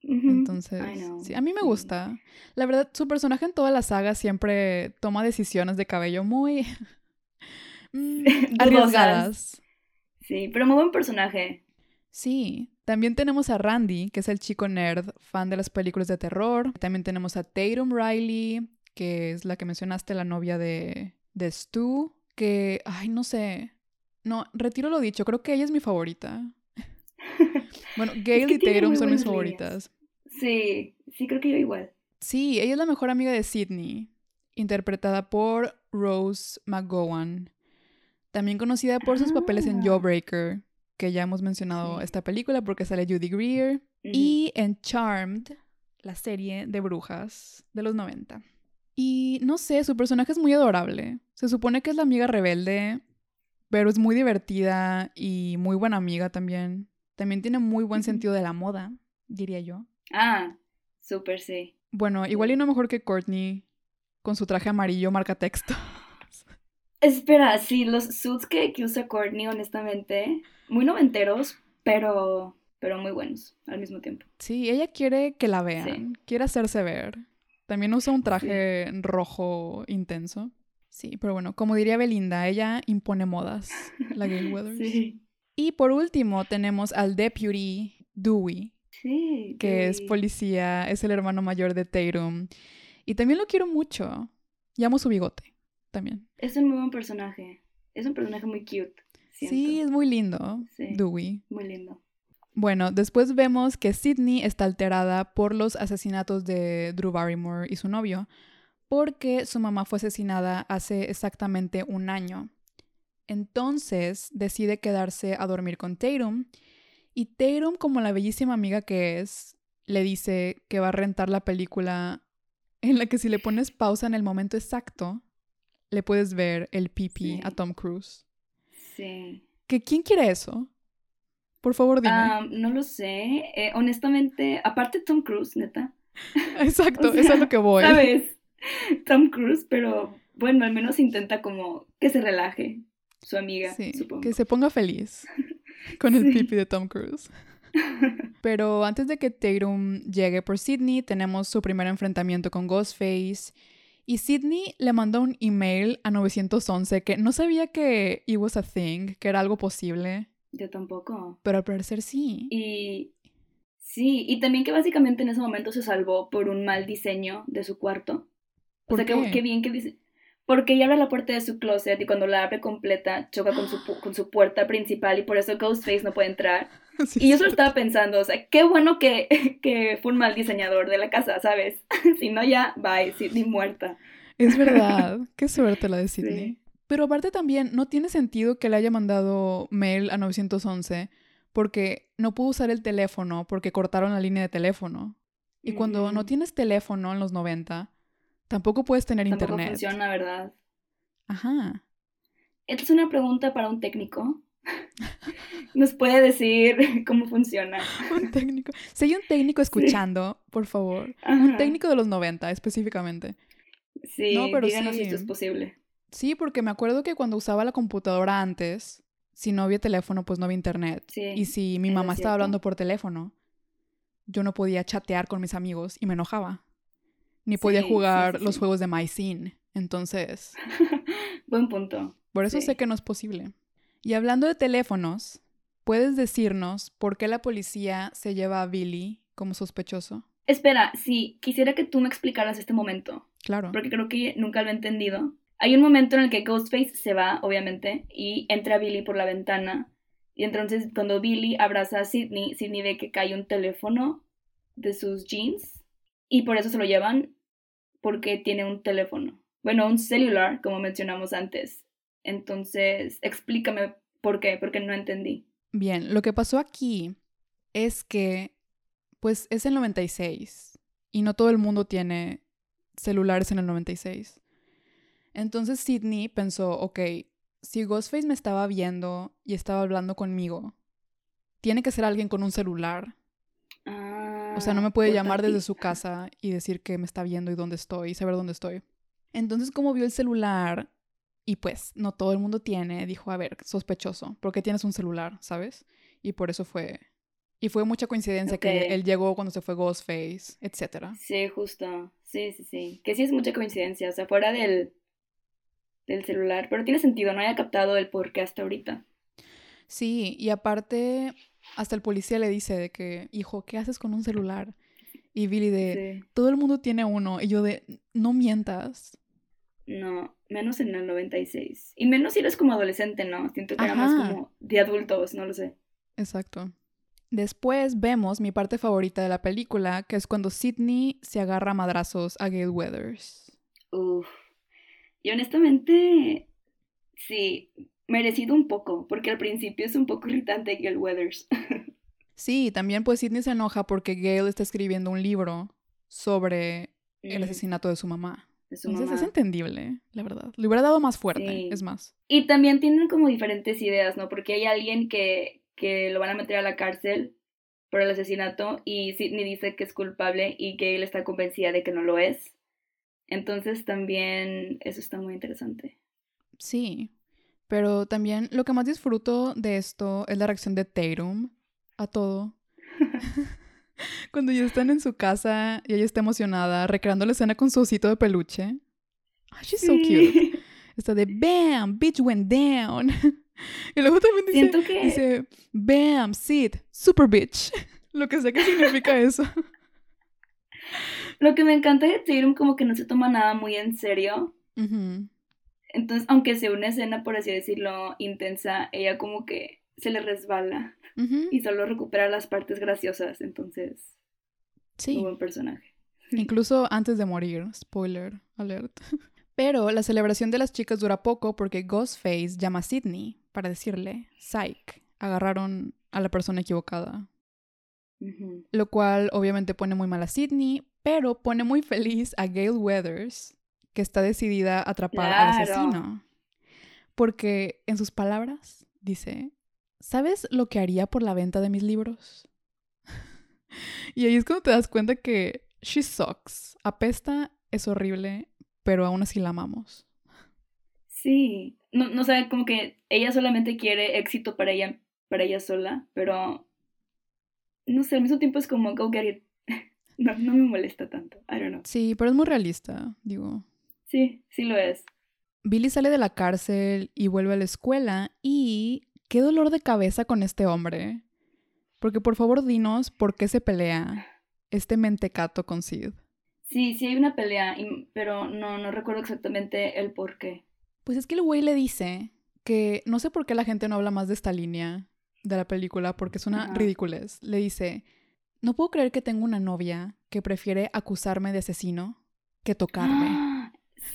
Entonces, sí, a mí me gusta. La verdad, su personaje en toda la saga siempre toma decisiones de cabello muy mm, arriesgadas. Sí, pero muy buen personaje. Sí, también tenemos a Randy, que es el chico nerd, fan de las películas de terror. También tenemos a Tatum Riley, que es la que mencionaste, la novia de, de Stu, que, ay, no sé, no, retiro lo dicho, creo que ella es mi favorita. bueno, Gail y Tatum son mis favoritas. Sí, sí, creo que yo igual. Sí, ella es la mejor amiga de Sidney, interpretada por Rose McGowan. También conocida por sus papeles en ah. Jawbreaker, que ya hemos mencionado esta película porque sale Judy Greer, y en Charmed, la serie de brujas de los 90. Y no sé, su personaje es muy adorable. Se supone que es la amiga rebelde, pero es muy divertida y muy buena amiga también. También tiene muy buen sentido de la moda, diría yo. Ah, súper sí. Bueno, igual y no mejor que Courtney con su traje amarillo marca texto. Espera, sí, los suits que, usa Courtney, honestamente, muy noventeros, pero, pero muy buenos al mismo tiempo. Sí, ella quiere que la vean, quiere hacerse ver. También usa un traje rojo intenso. Sí, pero bueno, como diría Belinda, ella impone modas, la Gail Weathers. Sí. Y por último tenemos al deputy Dewey, sí, que es policía, es el hermano mayor de Tatum. Y también lo quiero mucho. Llamo su bigote también. Es un muy buen personaje. Es un personaje muy cute. Sí, es muy lindo. Dewey. Muy lindo. Bueno, después vemos que Sidney está alterada por los asesinatos de Drew Barrymore y su novio, porque su mamá fue asesinada hace exactamente un año. Entonces decide quedarse a dormir con Tatum y Tatum, como la bellísima amiga que es, le dice que va a rentar la película en la que si le pones pausa en el momento exacto, le puedes ver el pipi a Tom Cruise. Sí. ¿Que, ¿Quién quiere eso? Por favor, dime. Ah, no lo sé. Eh, honestamente, aparte Tom Cruise, neta. Exacto, eso es lo que voy. ¿Sabes? Tom Cruise, pero bueno, al menos intenta como que se relaje su amiga, sí, Que se ponga feliz con el pipi de Tom Cruise. Pero antes de que Tatum llegue por Sidney, tenemos su primer enfrentamiento con Ghostface. Y Sidney le mandó un email a 911 que no sabía que it was a thing, que era algo posible. Yo tampoco. Pero al parecer sí. Y sí, y también que básicamente en ese momento se salvó por un mal diseño de su cuarto. O sea, qué? bien que dice. Porque ella abre la puerta de su closet y cuando la abre completa choca con su, con su puerta principal y por eso Ghostface no puede entrar. y yo solo estaba pensando, o sea, qué bueno que, que fue un mal diseñador de la casa, ¿sabes? si no, ya, bye, Sidney muerta. Es verdad, qué suerte la de Sidney. Pero aparte también, no tiene sentido que le haya mandado mail a 911 porque no pudo usar el teléfono porque cortaron la línea de teléfono. Y cuando no tienes teléfono en los 90, Tampoco puedes tener Tampoco internet. funciona, ¿verdad? Ajá. Esta es una pregunta para un técnico. ¿Nos puede decir cómo funciona? un técnico. Si hay un técnico escuchando, por favor. Un técnico de los 90 específicamente. Sí, no, pero díganos si esto es posible. Sí, porque me acuerdo que cuando usaba la computadora antes, si no había teléfono, pues no había internet. y si mi mamá estaba hablando por teléfono, yo no podía chatear con mis amigos y me enojaba ni podía jugar los juegos de MyScene. Entonces. Buen punto. Por eso sé que no es posible. Y hablando de teléfonos, ¿puedes decirnos por qué la policía se lleva a Billy como sospechoso? Espera, sí, quisiera que tú me explicaras este momento. Claro. Porque creo que nunca lo he entendido. Hay un momento en el que Ghostface se va, obviamente, y entra Billy por la ventana. Y entonces cuando Billy abraza a Sidney, Sidney ve que cae un teléfono de sus jeans y por eso se lo llevan porque tiene un teléfono. Bueno, un celular, como mencionamos antes. Entonces, explícame por qué, porque no entendí. Bien, lo que pasó aquí es que, pues, es el 96 y no todo el mundo tiene celulares en el 96. Entonces Sidney pensó, ok, si Ghostface me estaba viendo y estaba hablando conmigo, tiene que ser alguien con un celular. o sea, no me Ah, puede llamar desde su casa y decir que me está viendo y dónde estoy y saber dónde estoy. Entonces, como vio el celular y pues no todo el mundo tiene, dijo, a ver, sospechoso, ¿por qué tienes un celular? ¿Sabes? Y por eso fue... Y fue mucha coincidencia que él llegó cuando se fue Ghostface, etc. Sí, justo. Sí, sí, sí. Que sí es mucha coincidencia, o sea, fuera del, del celular. Pero tiene sentido, no haya captado el por qué hasta ahorita. Sí, y aparte, hasta el policía le dice de que, hijo, ¿qué haces con un celular? Y Billy de, Sí. todo el mundo tiene uno. Y yo de, no mientas. No, menos en el 96. Y menos si eres como adolescente, ¿no? Siento que era más Ajá. como de adultos, no lo sé. Exacto. Después vemos mi parte favorita de la película, que es cuando Sidney se agarra a madrazos a Gail Weathers. Uf. Y honestamente, sí, merecido un poco, porque al principio es un poco irritante Gail Weathers. Sí, también pues Sidney se enoja porque Gail está escribiendo un libro sobre el asesinato de su mamá. De su Entonces es mamá. entendible, la verdad. Le hubiera dado más fuerte, Sí. es más. Y también tienen como diferentes ideas, ¿no? Porque hay alguien que, que lo van a meter a la cárcel por el asesinato y Sidney dice que es culpable y Gail está convencida de que no lo es. Entonces también eso está muy interesante. Sí, pero también lo que más disfruto de esto es la reacción de Tatum a todo. Cuando ya están en su casa y ella está emocionada, recreando la escena con su osito de peluche. Ay, she's so cute. Está de BAM, bitch went down. Y luego también dice, Siento que dice BAM, Sid, super bitch. Lo que sé que significa eso. lo que me encanta de Tatum como que no se toma nada muy en serio. Entonces, aunque sea una escena, por así decirlo, intensa, ella como que se le resbala Y solo recupera las partes graciosas. Entonces, Sí. un buen personaje. Incluso antes de morir, spoiler alert. Pero la celebración de las chicas dura poco porque Ghostface llama a Sidney para decirle, Psych, agarraron a la persona equivocada. Lo cual obviamente pone muy mal a Sidney, pero pone muy feliz a Gail Weathers, que está decidida a atrapar al asesino. Porque en sus palabras dice, ¿sabes lo que haría por la venta de mis libros? y ahí es cuando te das cuenta que she sucks. Apesta, es horrible, pero aún así la amamos. Sí, no, no sé, como que ella solamente quiere éxito para ella, para ella sola, pero no sé, al mismo tiempo es como go get it. No, no me molesta tanto. I don't know. Sí, pero es muy realista, digo. Sí, sí lo es. Billy sale de la cárcel y vuelve a la escuela y qué dolor de cabeza con este hombre. Porque por favor dinos por qué se pelea este mentecato con Sid. Sí, sí hay una pelea, pero no, no recuerdo exactamente el por qué. Pues es que el güey le dice que no sé por qué la gente no habla más de esta línea de la película porque es una ridiculez. Le dice, no puedo creer que tengo una novia que prefiere acusarme de asesino que tocarme.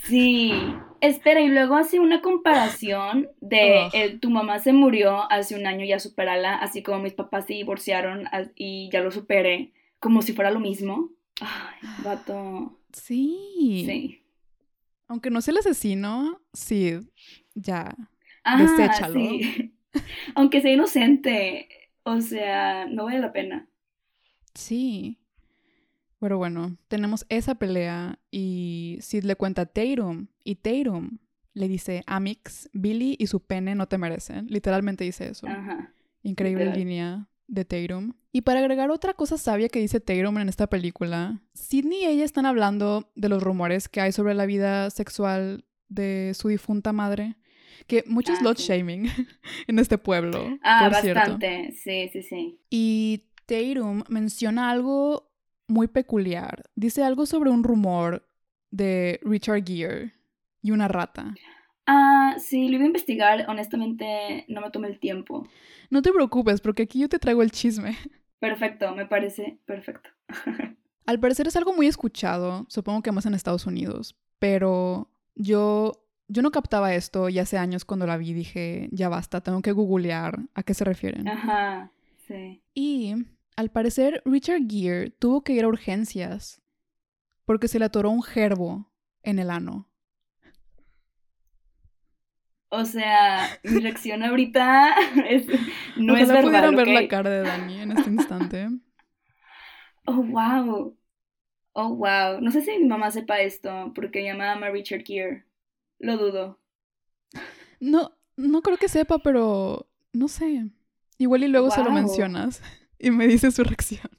Sí, espera, y luego hace una comparación de el, tu mamá se murió hace un año, ya superala, así como mis papás se divorciaron y ya lo superé, como si fuera lo mismo. Ay, vato. Sí. Sí. Aunque no sea el asesino, Sid, ya. Ah, Deséchalo. sí. Aunque sea inocente, o sea, no vale la pena. Sí. Pero bueno, tenemos esa pelea y Sid le cuenta a Tatum y Tatum le dice, Amix, Billy y su pene no te merecen. Literalmente dice eso. Ajá. Increíble literal. línea de Tatum. Y para agregar otra cosa sabia que dice Tatum en esta película, Sidney y ella están hablando de los rumores que hay sobre la vida sexual de su difunta madre. Que mucho Ah, sí. shaming en este pueblo, Ah, por cierto. bastante. Sí, sí, sí. Y Tatum menciona algo muy peculiar. Dice algo sobre un rumor de Richard Gere y una rata. Ah, sí, lo iba a investigar. Honestamente, no me tomé el tiempo. No te preocupes, porque aquí yo te traigo el chisme. Perfecto, me parece perfecto. Al parecer es algo muy escuchado, supongo que más en Estados Unidos, pero yo yo no captaba esto y hace años cuando la vi dije, ya basta, tengo que googlear a qué se refieren. Ajá, sí. Y al parecer Richard Gere tuvo que ir a urgencias porque se le atoró un gerbo en el ano. O sea, mi reacción ahorita es, no Ojalá es verbal, pudieran ver ¿ok? la cara de Dani en este instante. Oh, wow. Oh, wow. No sé si mi mamá sepa esto, porque mi mamá ama a Richard Gere. Lo dudo. No, no creo que sepa, pero no sé. Igual y luego se lo mencionas y me dice su reacción.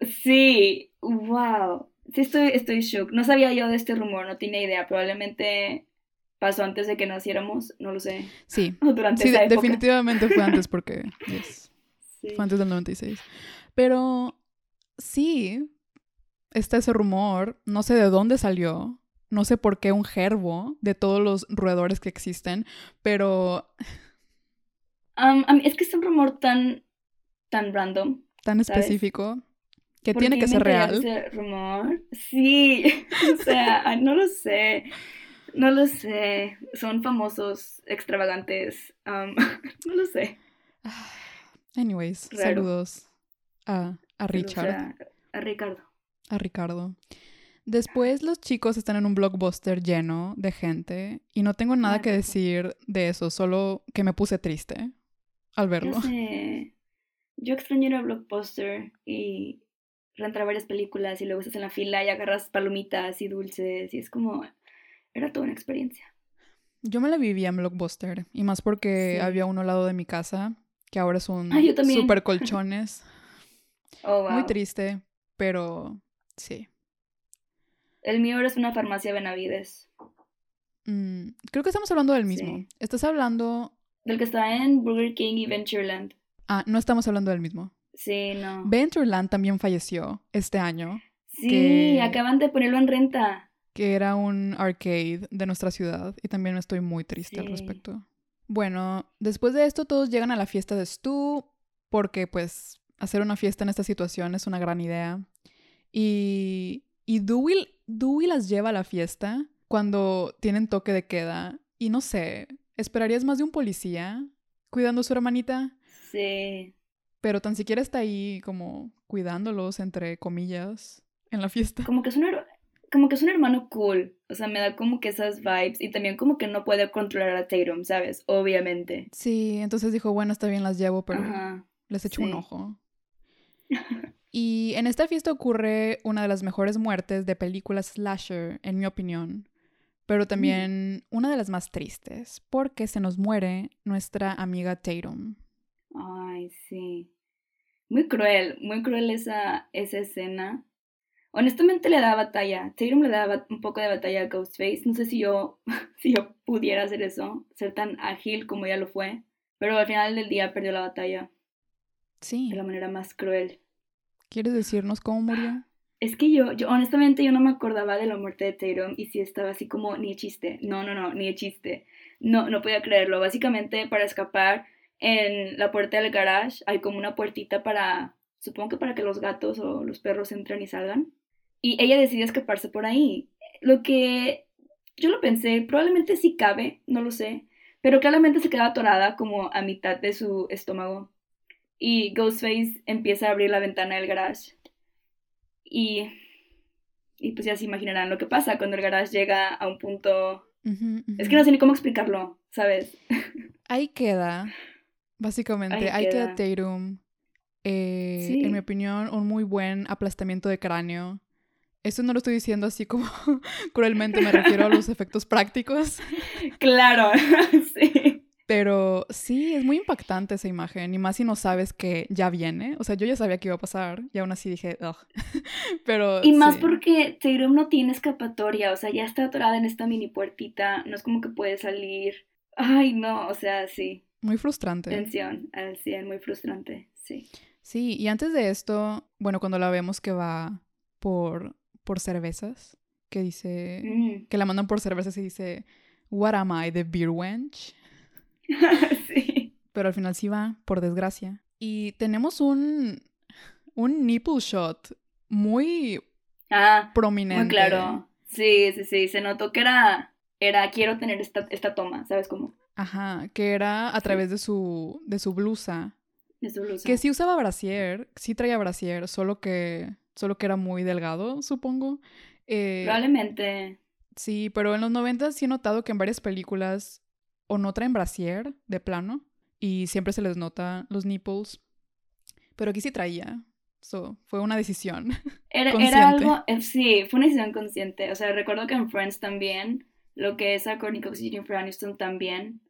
Sí, wow. Sí, estoy, estoy shook. No sabía yo de este rumor, no tenía idea. Probablemente pasó antes de que naciéramos, no lo sé. Sí, O durante sí, esa época. definitivamente fue antes porque yes, Sí. fue antes del 96. Pero sí, está ese rumor, no sé de dónde salió, no sé por qué un gerbo de todos los roedores que existen, pero Um, es que es un rumor tan, tan random. tan ¿Sabes? específico que ¿Por tiene que ser real. ese rumor? Sí, o sea, ay, no lo sé. No lo sé. Son famosos, extravagantes. um, no lo sé. Anyways, Raro. saludos a, a o Richard. sea, a Ricardo. a Ricardo. Después los chicos están en un blockbuster lleno de gente y no tengo nada Ay, que decir de eso, solo que me puse triste al Ya verlo. sé. Yo extraño ir a Blockbuster y rentar varias películas y luego estás en la fila y agarras palomitas y dulces y es como... Era toda una experiencia. Yo me la vivía en blockbuster y más porque Sí. había uno al lado de mi casa que ahora es un Ah, super colchones. Oh, wow. Muy triste, pero sí. El mío ahora es una farmacia Benavides. Mm, creo que estamos hablando del mismo. Sí. Estás hablando... Del que está en Burger King y Ventureland. Ah, no estamos hablando del mismo. Sí, no. Ventureland también falleció este año. Sí, que- acaban de ponerlo en renta. que era un arcade de nuestra ciudad y también estoy muy triste al respecto. Bueno, después de esto todos llegan a la fiesta de Stu porque pues hacer una fiesta en esta situación es una gran idea. Y, y Dewey, Dewey las lleva a la fiesta cuando tienen toque de queda y no sé, ¿esperarías más de un policía cuidando a su hermanita? Sí. Pero tan siquiera está ahí como cuidándolos, entre comillas, en la fiesta. Como que es un, como que es un hermano cool. O sea, me da como que esas vibes. Y también como que no puede controlar a Tatum, ¿sabes? Obviamente. Sí, entonces dijo, bueno, está bien, las llevo, pero Ajá. les echo un ojo. Y en esta fiesta ocurre una de las mejores muertes de películas slasher, en mi opinión, pero también una de las más tristes, porque se nos muere nuestra amiga Tatum. Ay, sí. Muy cruel, muy cruel esa, esa escena. Honestamente le da batalla. Tatum le da un poco de batalla a Ghostface. No sé si yo, si yo pudiera hacer eso, ser tan ágil como ella lo fue. Pero al final del día perdió la batalla Sí, de la manera más cruel. ¿quieres decirnos cómo murió? Es que yo, yo honestamente yo no me acordaba de la muerte de Tatum y sí estaba así como ni de chiste. No, no, no, ni de chiste. No, no podía creerlo. Básicamente para escapar en la puerta del garage hay como una puertita para, supongo que para que los gatos o los perros entren y salgan. Y ella decide escaparse por ahí. Lo que yo lo pensé, probablemente sí cabe, no lo sé, pero claramente se queda atorada como a mitad de su estómago. Y Ghostface empieza a abrir la ventana del garage. Y, y pues ya se imaginarán lo que pasa cuando el garage llega a un punto... Ujú, Es ujú. que no sé ni cómo explicarlo, ¿sabes? Ahí queda, básicamente, Ahí queda queda. Tatum. Eh, Sí. En mi opinión, un muy buen aplastamiento de cráneo. Esto no lo estoy diciendo así como cruelmente, me refiero a los efectos prácticos. Claro, sí. Pero sí, es muy impactante esa imagen, y más si no sabes que ya viene. O sea, yo ya sabía que iba a pasar, y aún así dije, ugh. Pero. Y más sí. porque Tatum no tiene escapatoria, o sea, ya está atorada en esta mini puertita, no es como que puede salir. Ay, no, o sea, sí, Muy frustrante. tensión al 100, muy frustrante, sí. Sí, y antes de esto, bueno, cuando la vemos que va por, por cervezas que dice, Mm. que la mandan por cervezas y dice, What am I, the beer wench? sí. Pero al final sí va, por desgracia. Y tenemos un, un nipple shot muy Ah, prominente. muy claro. Sí, sí, sí. Se notó que era, era quiero tener esta, esta toma, ¿sabes cómo? Ajá, que era a través de su, de su blusa. De su blusa. Que sí usaba brasier, sí traía brasier, solo que, solo que era muy delgado, supongo. Eh, Probablemente. sí, pero en los 90 sí he notado que en varias películas o no traen brasier de plano y siempre se les nota los nipples. Pero aquí sí traía. So, fue una decisión. Era, Consciente. era algo, eh, sí, fue una decisión consciente. O sea, recuerdo que en Friends también, lo que es a Courtney Cox y Jennifer Aniston también.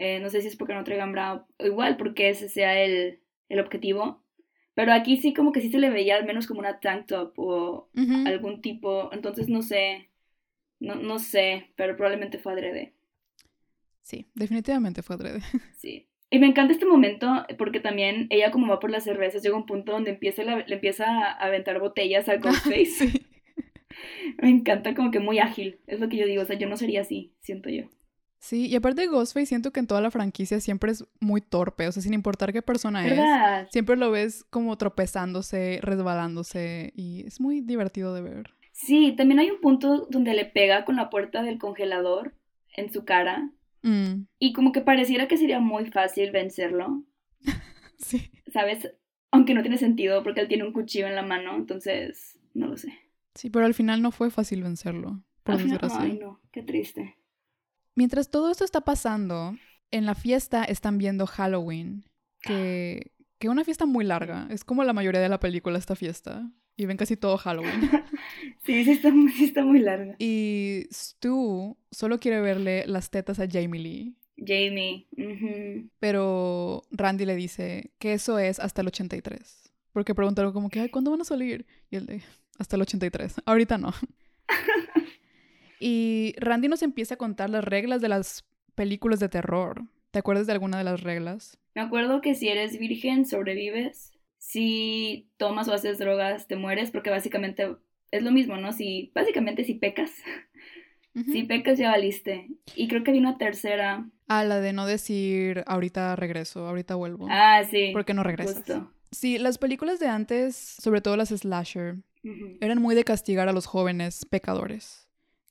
Eh, no sé si es porque no traigan bra, igual porque ese sea el, el objetivo. Pero aquí sí como que sí se le veía al menos como una tank top o algún tipo. Entonces no sé, no, no sé, pero probablemente fue adrede. Sí, definitivamente fue adrede. Sí. Y me encanta este momento porque también ella como va por las cervezas llega un punto donde empieza la- le empieza a aventar botellas al Ghostface. sí. Me encanta como que muy ágil, es lo que yo digo, o sea, yo no sería así, siento yo. Sí, y aparte de Ghostface siento que en toda la franquicia siempre es muy torpe, o sea, sin importar qué persona es. ¿Verdad? Siempre lo ves como tropezándose, resbalándose y es muy divertido de ver. Sí, también hay un punto donde le pega con la puerta del congelador en su cara Mm, y como que pareciera que sería muy fácil vencerlo, sí. ¿sabes? Aunque no tiene sentido porque él tiene un cuchillo en la mano, entonces no lo sé. Sí, pero al final no fue fácil vencerlo, por desgracia. Ay, no, qué triste. Mientras todo esto está pasando, en la fiesta están viendo Halloween, que, que una fiesta muy larga. Es como la mayoría de la película esta fiesta. Y ven casi todo Halloween. Sí, sí está, muy- sí está muy larga. Y Stu solo quiere verle las tetas a Jamie Lee. Jamie. Pero Randy le dice que eso es hasta el 83. Porque preguntaron como que, ay, ¿cuándo van a salir? Y él de, hasta el 83. Ahorita no. y Randy nos empieza a contar las reglas de las películas de terror. ¿Te acuerdas de alguna de las reglas? Me acuerdo que si eres virgen, sobrevives. Si tomas o haces drogas, te mueres, porque básicamente es lo mismo, ¿no? Si, básicamente si pecas, si pecas ya valiste. Y creo que había una tercera. Ah, la de no decir ahorita regreso, ahorita vuelvo. Ah, sí. porque no regresas. Justo. Sí, las películas de antes, sobre todo las slasher, eran muy de castigar a los jóvenes pecadores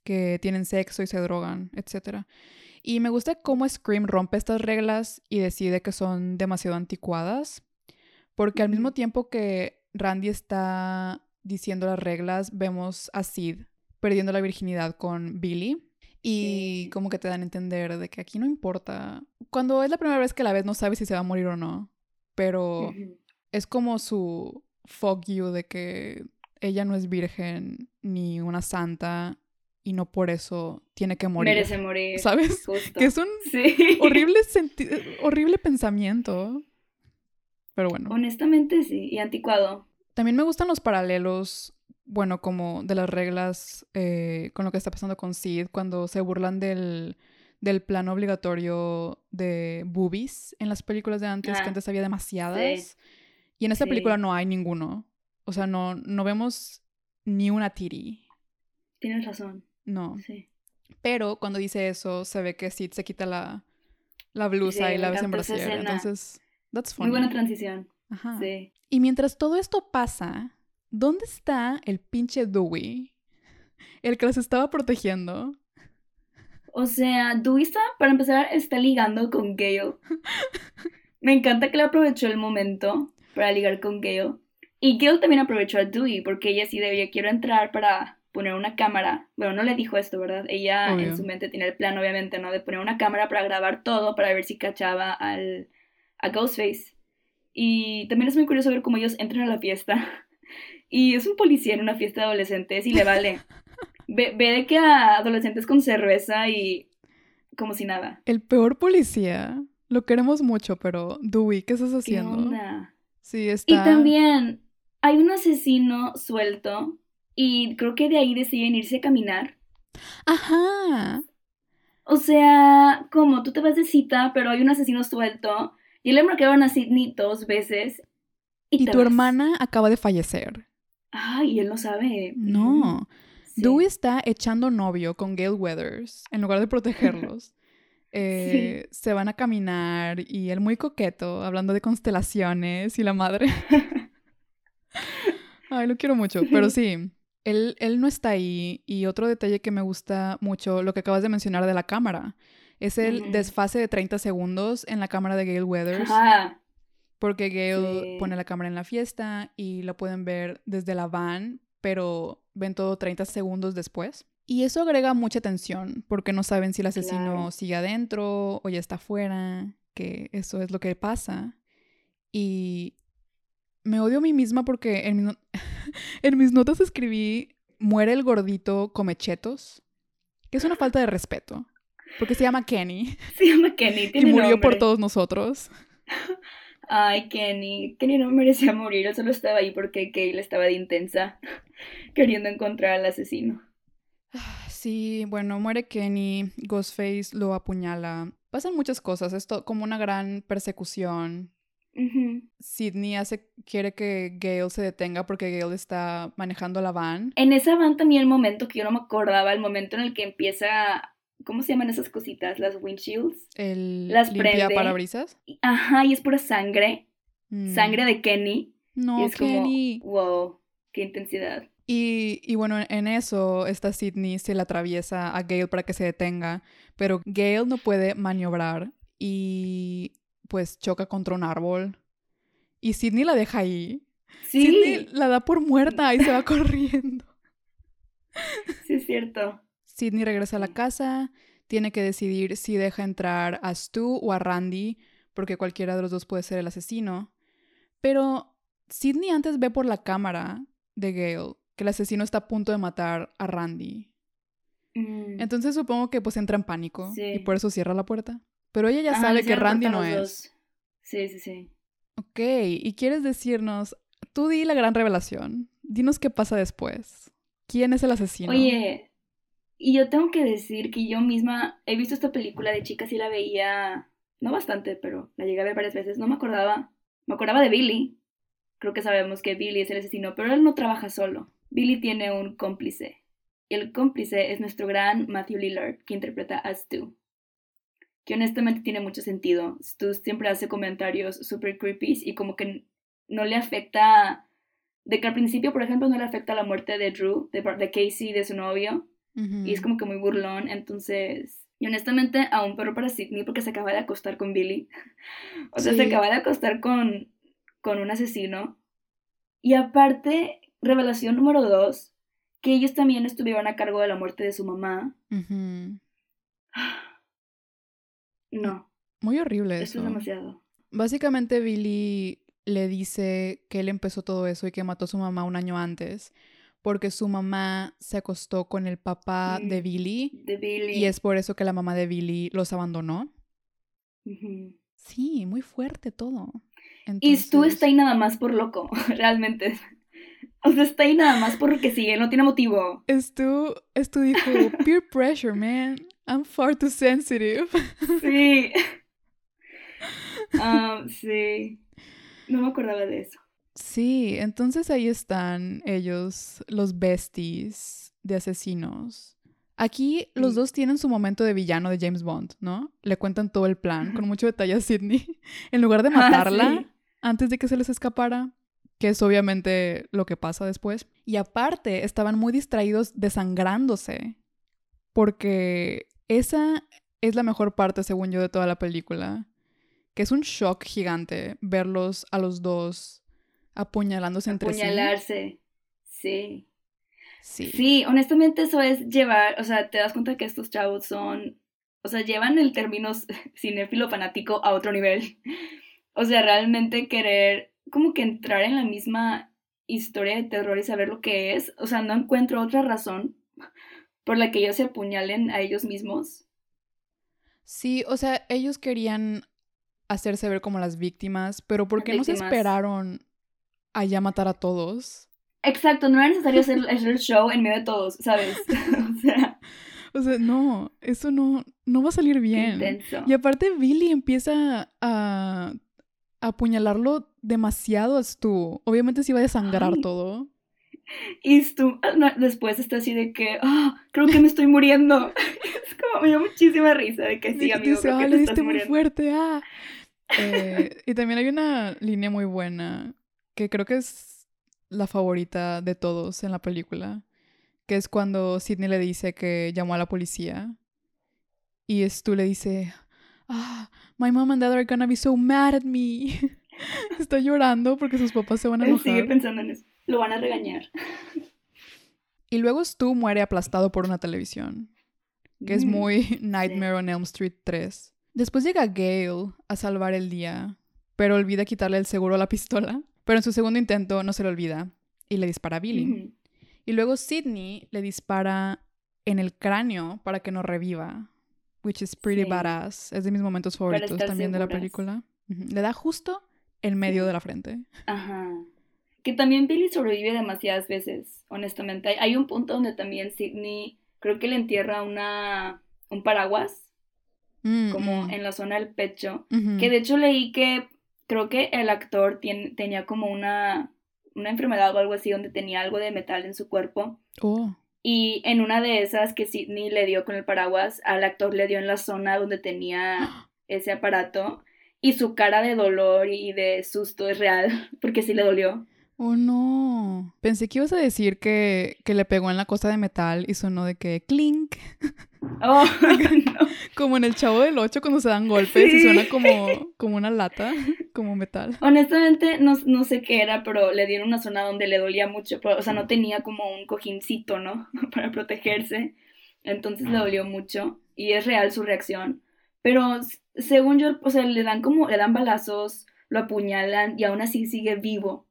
que tienen sexo y se drogan, etc. Y me gusta cómo Scream rompe estas reglas y decide que son demasiado anticuadas, porque al mismo tiempo que Randy está diciendo las reglas, vemos a Sid perdiendo la virginidad con Billy. Y Sí. como que te dan a entender de que aquí no importa. Cuando es la primera vez que la ves no sabes si se va a morir o no. Pero es como su fuck you de que ella no es virgen ni una santa y no por eso tiene que morir. Merece morir. ¿Sabes? Justo. Que es un Sí. horrible, horrible pensamiento. Pero bueno. Honestamente sí. Y anticuado. También me gustan los paralelos, bueno, como de las reglas eh, con lo que está pasando con Sid, cuando se burlan del, del plan obligatorio de boobies en las películas de antes, que antes había demasiadas. sí. Y en esta Sí. película no hay ninguno. O sea, no, no vemos ni una tiri. Tienes razón. No. Sí. Pero cuando dice eso, se ve que Sid se quita la, la blusa Sí, y la ves en brasier. Entonces, that's Muy funny. buena transición. Ajá. Sí. Y mientras todo esto pasa, ¿dónde está el pinche Dewey? El que los estaba protegiendo. O sea, Dewey está, para empezar, está ligando con Gale. Me encanta que le aprovechó el momento para ligar con Gale. Y Gale también aprovechó a Dewey porque ella sí debía, quiero entrar para poner una cámara. Bueno, no le dijo esto, ¿verdad? Ella Obvio. en su mente tenía el plan, obviamente, ¿no? De poner una cámara para grabar todo, para ver si cachaba al, a Ghostface. Y también es muy curioso ver cómo ellos entran a la fiesta. Y es un policía en una fiesta de adolescentes y le vale. Ve, ve de que a adolescentes con cerveza y como si nada. El peor policía. Lo queremos mucho, pero Dewey, ¿qué estás ¿Qué haciendo? onda? Sí, Y está. también hay un asesino suelto y creo que de ahí deciden irse a caminar. Ajá. O sea, como tú te vas de cita, pero hay un asesino suelto y le marcaron a Sidney dos veces. Y, Y tu vas. hermana acaba de fallecer. Ay, él no sabe. No. Sí. Dewey está echando novio con Gail Weathers en lugar de protegerlos. Eh, se van a caminar y él muy coqueto, hablando de constelaciones y la madre. Ay, lo quiero mucho, pero sí, él, él no está ahí. Y otro detalle que me gusta mucho, lo que acabas de mencionar de la cámara, es el desfase de 30 segundos en la cámara de Gail Weathers. Porque Gail pone la cámara en la fiesta y lo pueden ver desde la van, pero ven todo 30 segundos después. Y eso agrega mucha tensión, porque no saben si el asesino sigue adentro o ya está afuera, que eso es lo que pasa. Y me odio a mí misma porque en, en mis notas escribí, muere el gordito come chetos, que es una falta de respeto, porque se llama Kenny. Se llama Kenny, Y murió por todos nosotros. Ay, Kenny. Kenny no merecía morir, él solo estaba ahí porque Kale estaba de intensa, queriendo encontrar al asesino. Sí, bueno, muere Kenny, Ghostface lo apuñala. Pasan muchas cosas, esto como una gran persecución. Sidney hace, quiere que Gale se detenga porque Gale está manejando la van. En esa van también el momento que yo no me acordaba, el momento en el que empieza ¿Cómo se llaman esas cositas? Las windshields. El las limpia parabrisas. Ajá, y es pura sangre. Mm. Sangre de Kenny. No, es Kenny. Como, wow, qué intensidad. Y, y, bueno, en eso esta Sidney se le atraviesa a Gale para que se detenga, pero Gale no puede maniobrar y pues choca contra un árbol. Y Sidney la deja ahí. Sí. Sidney la da por muerta y se va corriendo. Sí, es cierto. Sidney regresa a la casa, tiene que decidir si deja entrar a Stu o a Randy, porque cualquiera de los dos puede ser el asesino. Pero Sidney antes ve por la cámara de Gale que el asesino está a punto de matar a Randy. Mm. Entonces supongo que pues entra en pánico y por eso cierra la puerta. Pero ella ya sabe que Randy no es. Sí, sí, sí. Ok, y quieres decirnos, tú di la gran revelación. Dinos qué pasa después. ¿Quién es el asesino? Oye, y yo tengo que decir que yo misma he visto esta película de chicas y la veía, no bastante, pero la llegué a ver varias veces. No me acordaba, me acordaba de Billy. Creo que sabemos que Billy es el asesino, pero él no trabaja solo. Billy tiene un cómplice. Y el cómplice es nuestro gran Matthew Lillard, que interpreta a Stu. Que honestamente tiene mucho sentido. Stu siempre hace comentarios super creepy y como que no le afecta. De que al principio, por ejemplo, no le afecta la muerte de Drew, de, de Casey, de su novio y es como que muy burlón, entonces... Y honestamente, a un perro para Sidney porque se acaba de acostar con Billy. o sea, se acaba de acostar con, con un asesino. Y aparte, revelación número dos, que ellos también estuvieron a cargo de la muerte de su mamá. No. Muy horrible eso. Eso es demasiado. Básicamente Billy le dice que él empezó todo eso y que mató a su mamá un año antes porque su mamá se acostó con el papá de, Billy, de Billy. Y es por eso que la mamá de Billy los abandonó. Sí, muy fuerte todo. Y Stu está ahí nada más por loco, realmente. O sea, está ahí nada más porque sí, él no tiene motivo. Stu, Stu dijo, peer pressure, man. I'm far too sensitive. Sí. Ah, sí. No me acordaba de eso. Sí, entonces ahí están ellos, los besties de asesinos. Aquí los dos tienen su momento de villano de James Bond, ¿no? Le cuentan todo el plan con mucho detalle a Sidney. en lugar de ah, matarla antes de que se les escapara, que es obviamente lo que pasa después. Y aparte, estaban muy distraídos desangrándose, porque esa es la mejor parte, según yo, de toda la película. Que es un shock gigante verlos a los dos apuñalándose entre sí. Apuñalarse, sí. Sí. Sí, honestamente eso es llevar, o sea, te das cuenta que estos chavos son, o sea, llevan el término cinéfilo fanático a otro nivel. O sea, realmente querer como que entrar en la misma historia de terror y saber lo que es. O sea, no encuentro otra razón por la que ellos se apuñalen a ellos mismos. Sí, o sea, ellos querían hacerse ver como las víctimas, pero ¿por qué no se esperaron allá matar a todos. Exacto, no era necesario hacer, el show en medio de todos, ¿sabes? o sea... O sea, no, eso no, no va a salir bien. Y aparte Billy empieza a, apuñalarlo demasiado a Stu. Obviamente se iba a desangrar todo. Y tú ah, después está así de que, ah, creo que me estoy muriendo. es como, me dio muchísima risa de que sí, amigo, creo que te estás muy fuerte, ah. Eh, y también hay una línea muy buena que creo que es la favorita de todos en la película, que es cuando Sidney le dice que llamó a la policía y Stu le dice, ah, my mom and dad are gonna be so mad at me. Está llorando porque sus papás se van a enojar. Sigue pensando en eso. Lo van a regañar. Y luego Stu muere aplastado por una televisión, que es mm, muy Nightmare on Elm Street 3. Después llega Gale a salvar el día, pero olvida quitarle el seguro a la pistola. Pero en su segundo intento no se le olvida y le dispara a Billy. Y luego Sidney le dispara en el cráneo para que no reviva, which is pretty badass. Es de mis momentos favoritos también de la película. Le da justo en medio de la frente. Ajá. Que también Billy sobrevive demasiadas veces, honestamente. Hay, un punto donde también Sidney creo que le entierra una, un paraguas, mm, como mm. en la zona del pecho. Que de hecho leí que creo que el actor tenía como una, una enfermedad o algo así, donde tenía algo de metal en su cuerpo. Oh. Y en una de esas que Sidney le dio con el paraguas, al actor le dio en la zona donde tenía ese aparato. Y su cara de dolor y de susto es real, porque sí le dolió. Oh, no. Pensé que ibas a decir que, que le pegó en la costa de metal y sonó de que clink. Oh, no. Como en el Chavo del Ocho cuando se dan golpes y suena como, como una lata, como metal. Honestamente, no, no, sé qué era, pero le dieron una zona donde le dolía mucho. o sea, no tenía como un cojincito, ¿no? Para protegerse. Entonces le dolió mucho. Y es real su reacción. Pero según yo, o sea, le dan como, le dan balazos, lo apuñalan y aún así sigue vivo.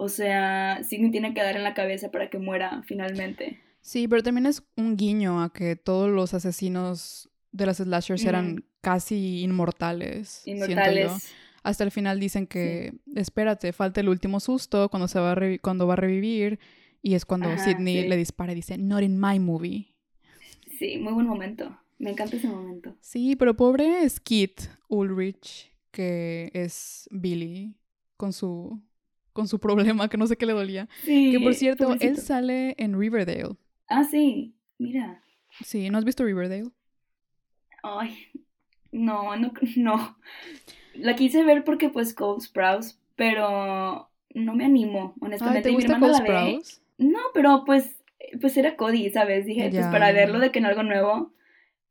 O sea, Sidney tiene que dar en la cabeza para que muera finalmente. Sí, pero también es un guiño a que todos los asesinos de las slashers eran casi inmortales. Inmortales. Hasta el final dicen que, espérate, falta el último susto cuando, se va, a cuando va a revivir. Y es cuando Sidney le dispara y dice, not in my movie. Sí, muy buen momento. Me encanta ese momento. Sí, pero pobre Skid Ulrich, que es Billy, con su con su problema, que no sé qué le dolía. que por cierto, él sale en Riverdale. Ah, sí, mira. Sí, ¿no has visto Riverdale? Ay, no, no, no. La quise ver porque pues Cole Sprouse, pero no me animo, honestamente. ¿te gusta Cole Sprouse? No, pero pues, pues era Cody, ¿sabes? Dije, pues para verlo de que no algo nuevo.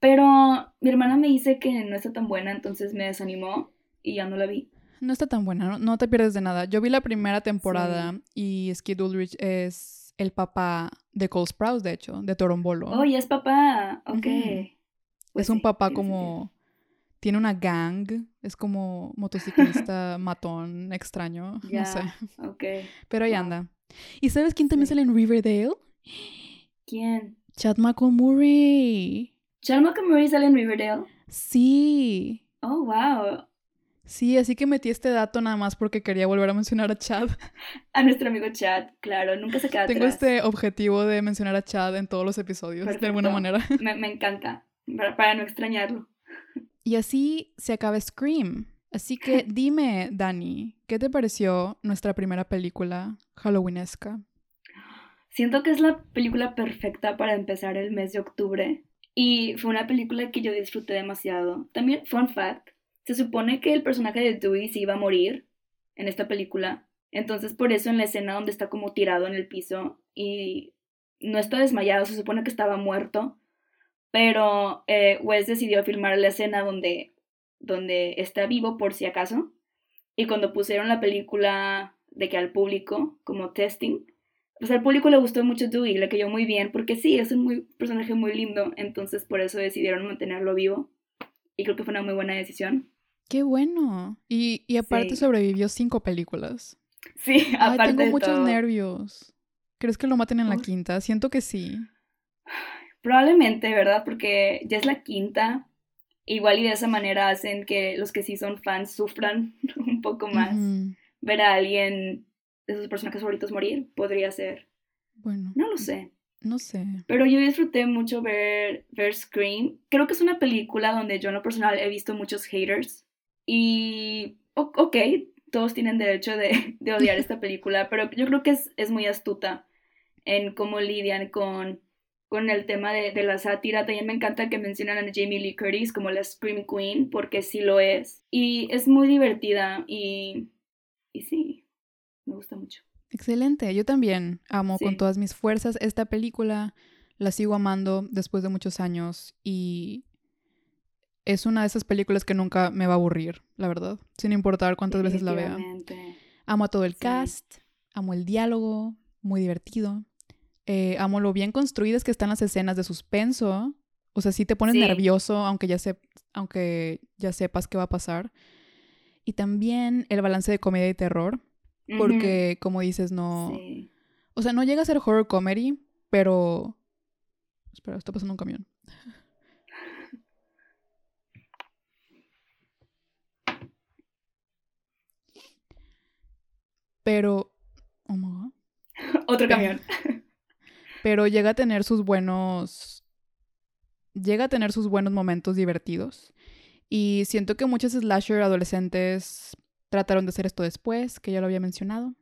Pero mi hermana me dice que no está tan buena, entonces me desanimó y ya no la vi. No está tan buena, no, te pierdes de nada. Yo vi la primera temporada y Skid Ulrich es el papá de Cole Sprouse, de hecho, de Torombolo. Oh, ya es papá, ok. Pues es un papá como... Tiene una gang, es como motociclista matón extraño, no sé. ok. Pero ahí anda. ¿Y sabes quién también sale en Riverdale? ¿Quién? Chad McElmurray. ¿Chad McElmurray sale en Riverdale? Sí. Oh, wow. Sí, así que metí este dato nada más porque quería volver a mencionar a Chad. A nuestro amigo Chad, claro, nunca se queda Tengo este objetivo de mencionar a Chad en todos los episodios, de alguna manera. Me, encanta, para, no extrañarlo. Y así se acaba Scream. Así que dime, Dani, ¿qué te pareció nuestra primera película halloweenesca? Siento que es la película perfecta para empezar el mes de octubre. Y fue una película que yo disfruté demasiado. También, fun fact, se supone que el personaje de Dewey se iba a morir en esta película. Entonces, por eso en la escena donde está como tirado en el piso y no está desmayado, se supone que estaba muerto. Pero eh, Wes decidió filmar la escena donde, donde está vivo por si acaso. Y cuando pusieron la película de que al público, como testing, pues al público le gustó mucho Dewey, le cayó muy bien, porque sí, es un muy, personaje muy lindo, entonces por eso decidieron mantenerlo vivo. Y creo que fue una muy buena decisión. Qué bueno. Y, y aparte sobrevivió cinco películas. Sí, aparte Ay, tengo muchos nervios. ¿Crees que lo maten en la quinta? Siento que sí. Probablemente, ¿verdad? Porque ya es la quinta. Igual y de esa manera hacen que los que sí son fans sufran un poco más. Ver a alguien de sus personajes favoritos morir podría ser. Bueno. No lo sé. No sé. Pero yo disfruté mucho ver, ver Scream. Creo que es una película donde yo en lo personal he visto muchos haters. Y, ok, todos tienen derecho de, odiar esta película, pero yo creo que es, muy astuta en cómo lidian con, con el tema de, de, la sátira. También me encanta que mencionan a Jamie Lee Curtis como la Scream Queen, porque sí lo es. Y es muy divertida y, y sí, me gusta mucho. Excelente, yo también amo con todas mis fuerzas esta película, la sigo amando después de muchos años y es una de esas películas que nunca me va a aburrir, la verdad, sin importar cuántas veces la vea. Amo a todo el cast, amo el diálogo, muy divertido. Eh, amo lo bien construidas que están las escenas de suspenso. O sea, sí te pones nervioso, aunque ya, se, aunque ya sepas qué va a pasar. Y también el balance de comedia y terror. Porque, como dices, no. O sea, no llega a ser horror comedy, pero. Espera, está pasando un camión. Pero. Oh my God. Otro camión. Pero llega a tener sus buenos. Llega a tener sus buenos momentos divertidos. Y siento que muchos slasher adolescentes trataron de hacer esto después, que ya lo había mencionado.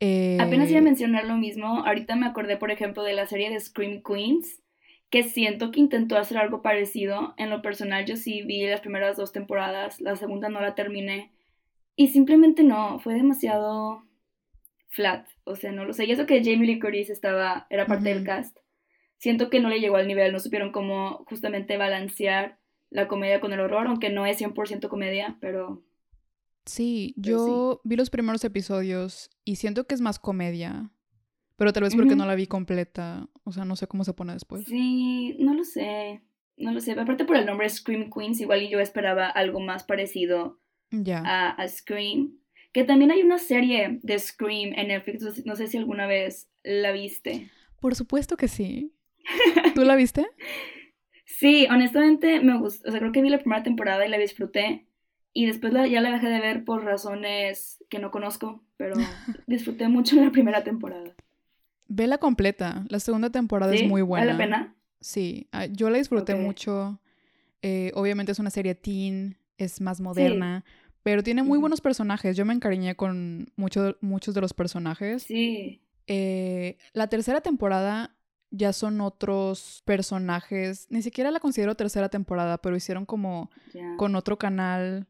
Apenas iba a eh, mencionar lo mismo. Ahorita me acordé, por ejemplo, de la serie de Scream Queens, que siento que intentó hacer algo parecido. En lo personal, yo sí vi las primeras dos temporadas, la segunda no la terminé. Y simplemente no, fue demasiado flat. O sea, no lo sé. Y eso que Jamie Lee Curtis estaba, era parte del cast. Siento que no le llegó al nivel, no supieron cómo justamente balancear la comedia con el horror, aunque no es 100% comedia, pero Sí, yo vi los primeros episodios y siento que es más comedia. Pero tal vez porque no la vi completa. O sea, no sé cómo se pone después. Sí, no lo sé. No lo sé. Aparte por el nombre Scream Queens, igual y yo esperaba algo más parecido a, a, Scream. Que también hay una serie de Scream en Netflix. No sé si alguna vez la viste. Por supuesto que sí. ¿Tú la viste? sí, honestamente me gustó. O sea, creo que vi la primera temporada y la disfruté. Y después ya la dejé de ver por razones que no conozco, pero disfruté mucho la primera temporada. Vela completa. La segunda temporada es muy buena. ¿Vale la pena? Sí, ah, yo la disfruté mucho. Eh, obviamente es una serie teen, es más moderna, pero tiene muy buenos personajes. Yo me encariñé con muchos de los personajes. Sí. Eh, la tercera temporada ya son otros personajes. Ni siquiera la considero tercera temporada, pero hicieron como con otro canal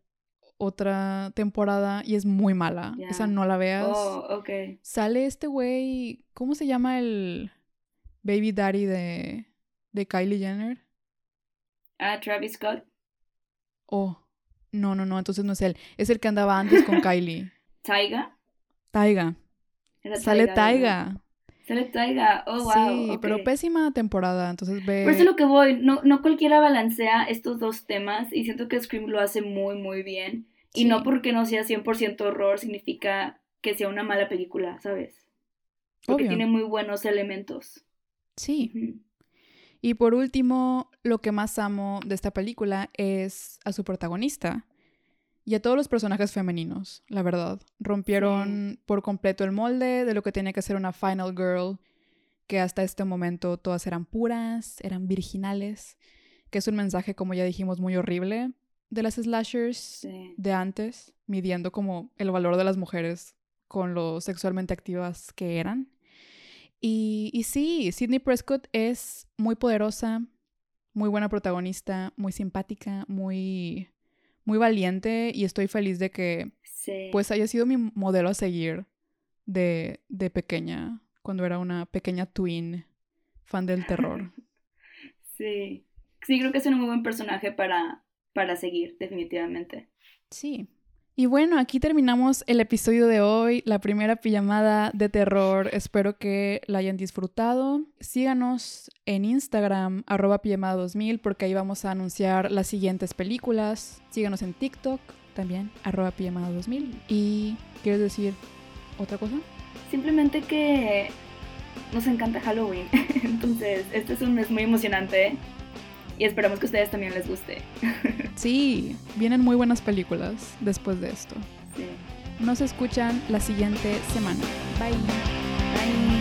otra temporada y es muy mala. Esa no la veas. Oh, Sale este güey, ¿cómo se llama el baby daddy de, de Kylie Jenner? Ah, Travis Scott. Oh, no, no, no, entonces no es él. Es el que andaba antes con Kylie. ¿Taiga? Taiga. Sale Taiga. Sale Taiga. Oh, wow. Sí, pero pésima temporada, entonces ve... Por eso es lo que voy. No, no cualquiera balancea estos dos temas y siento que Scream lo hace muy, muy bien. Y no porque no sea 100% horror significa que sea una mala película, ¿sabes? Porque tiene muy buenos elementos. Sí. Y por último, lo que más amo de esta película es a su protagonista y a todos los personajes femeninos, la verdad. Rompieron por completo el molde de lo que tenía que ser una final girl, que hasta este momento todas eran puras, eran virginales, que es un mensaje, como ya dijimos, muy horrible, de las slashers de antes, midiendo como el valor de las mujeres con lo sexualmente activas que eran. Y, y sí, Sidney Prescott es muy poderosa, muy buena protagonista, muy simpática, muy, muy valiente y estoy feliz de que pues haya sido mi modelo a seguir de, de pequeña, cuando era una pequeña twin fan del terror. Sí, sí, creo que es un muy buen personaje para, para seguir, definitivamente. Sí. Y bueno, aquí terminamos el episodio de hoy, la primera pijamada de terror. Espero que la hayan disfrutado. Síganos en Instagram, arroba pijamada2000, porque ahí vamos a anunciar las siguientes películas. Síganos en TikTok, también, arroba pijamada2000. ¿Y quieres decir otra cosa? Simplemente que nos encanta Halloween. Entonces, este es un mes muy emocionante y esperamos que a ustedes también les guste. Sí, vienen muy buenas películas después de esto. Sí. Nos escuchan la siguiente semana. Bye.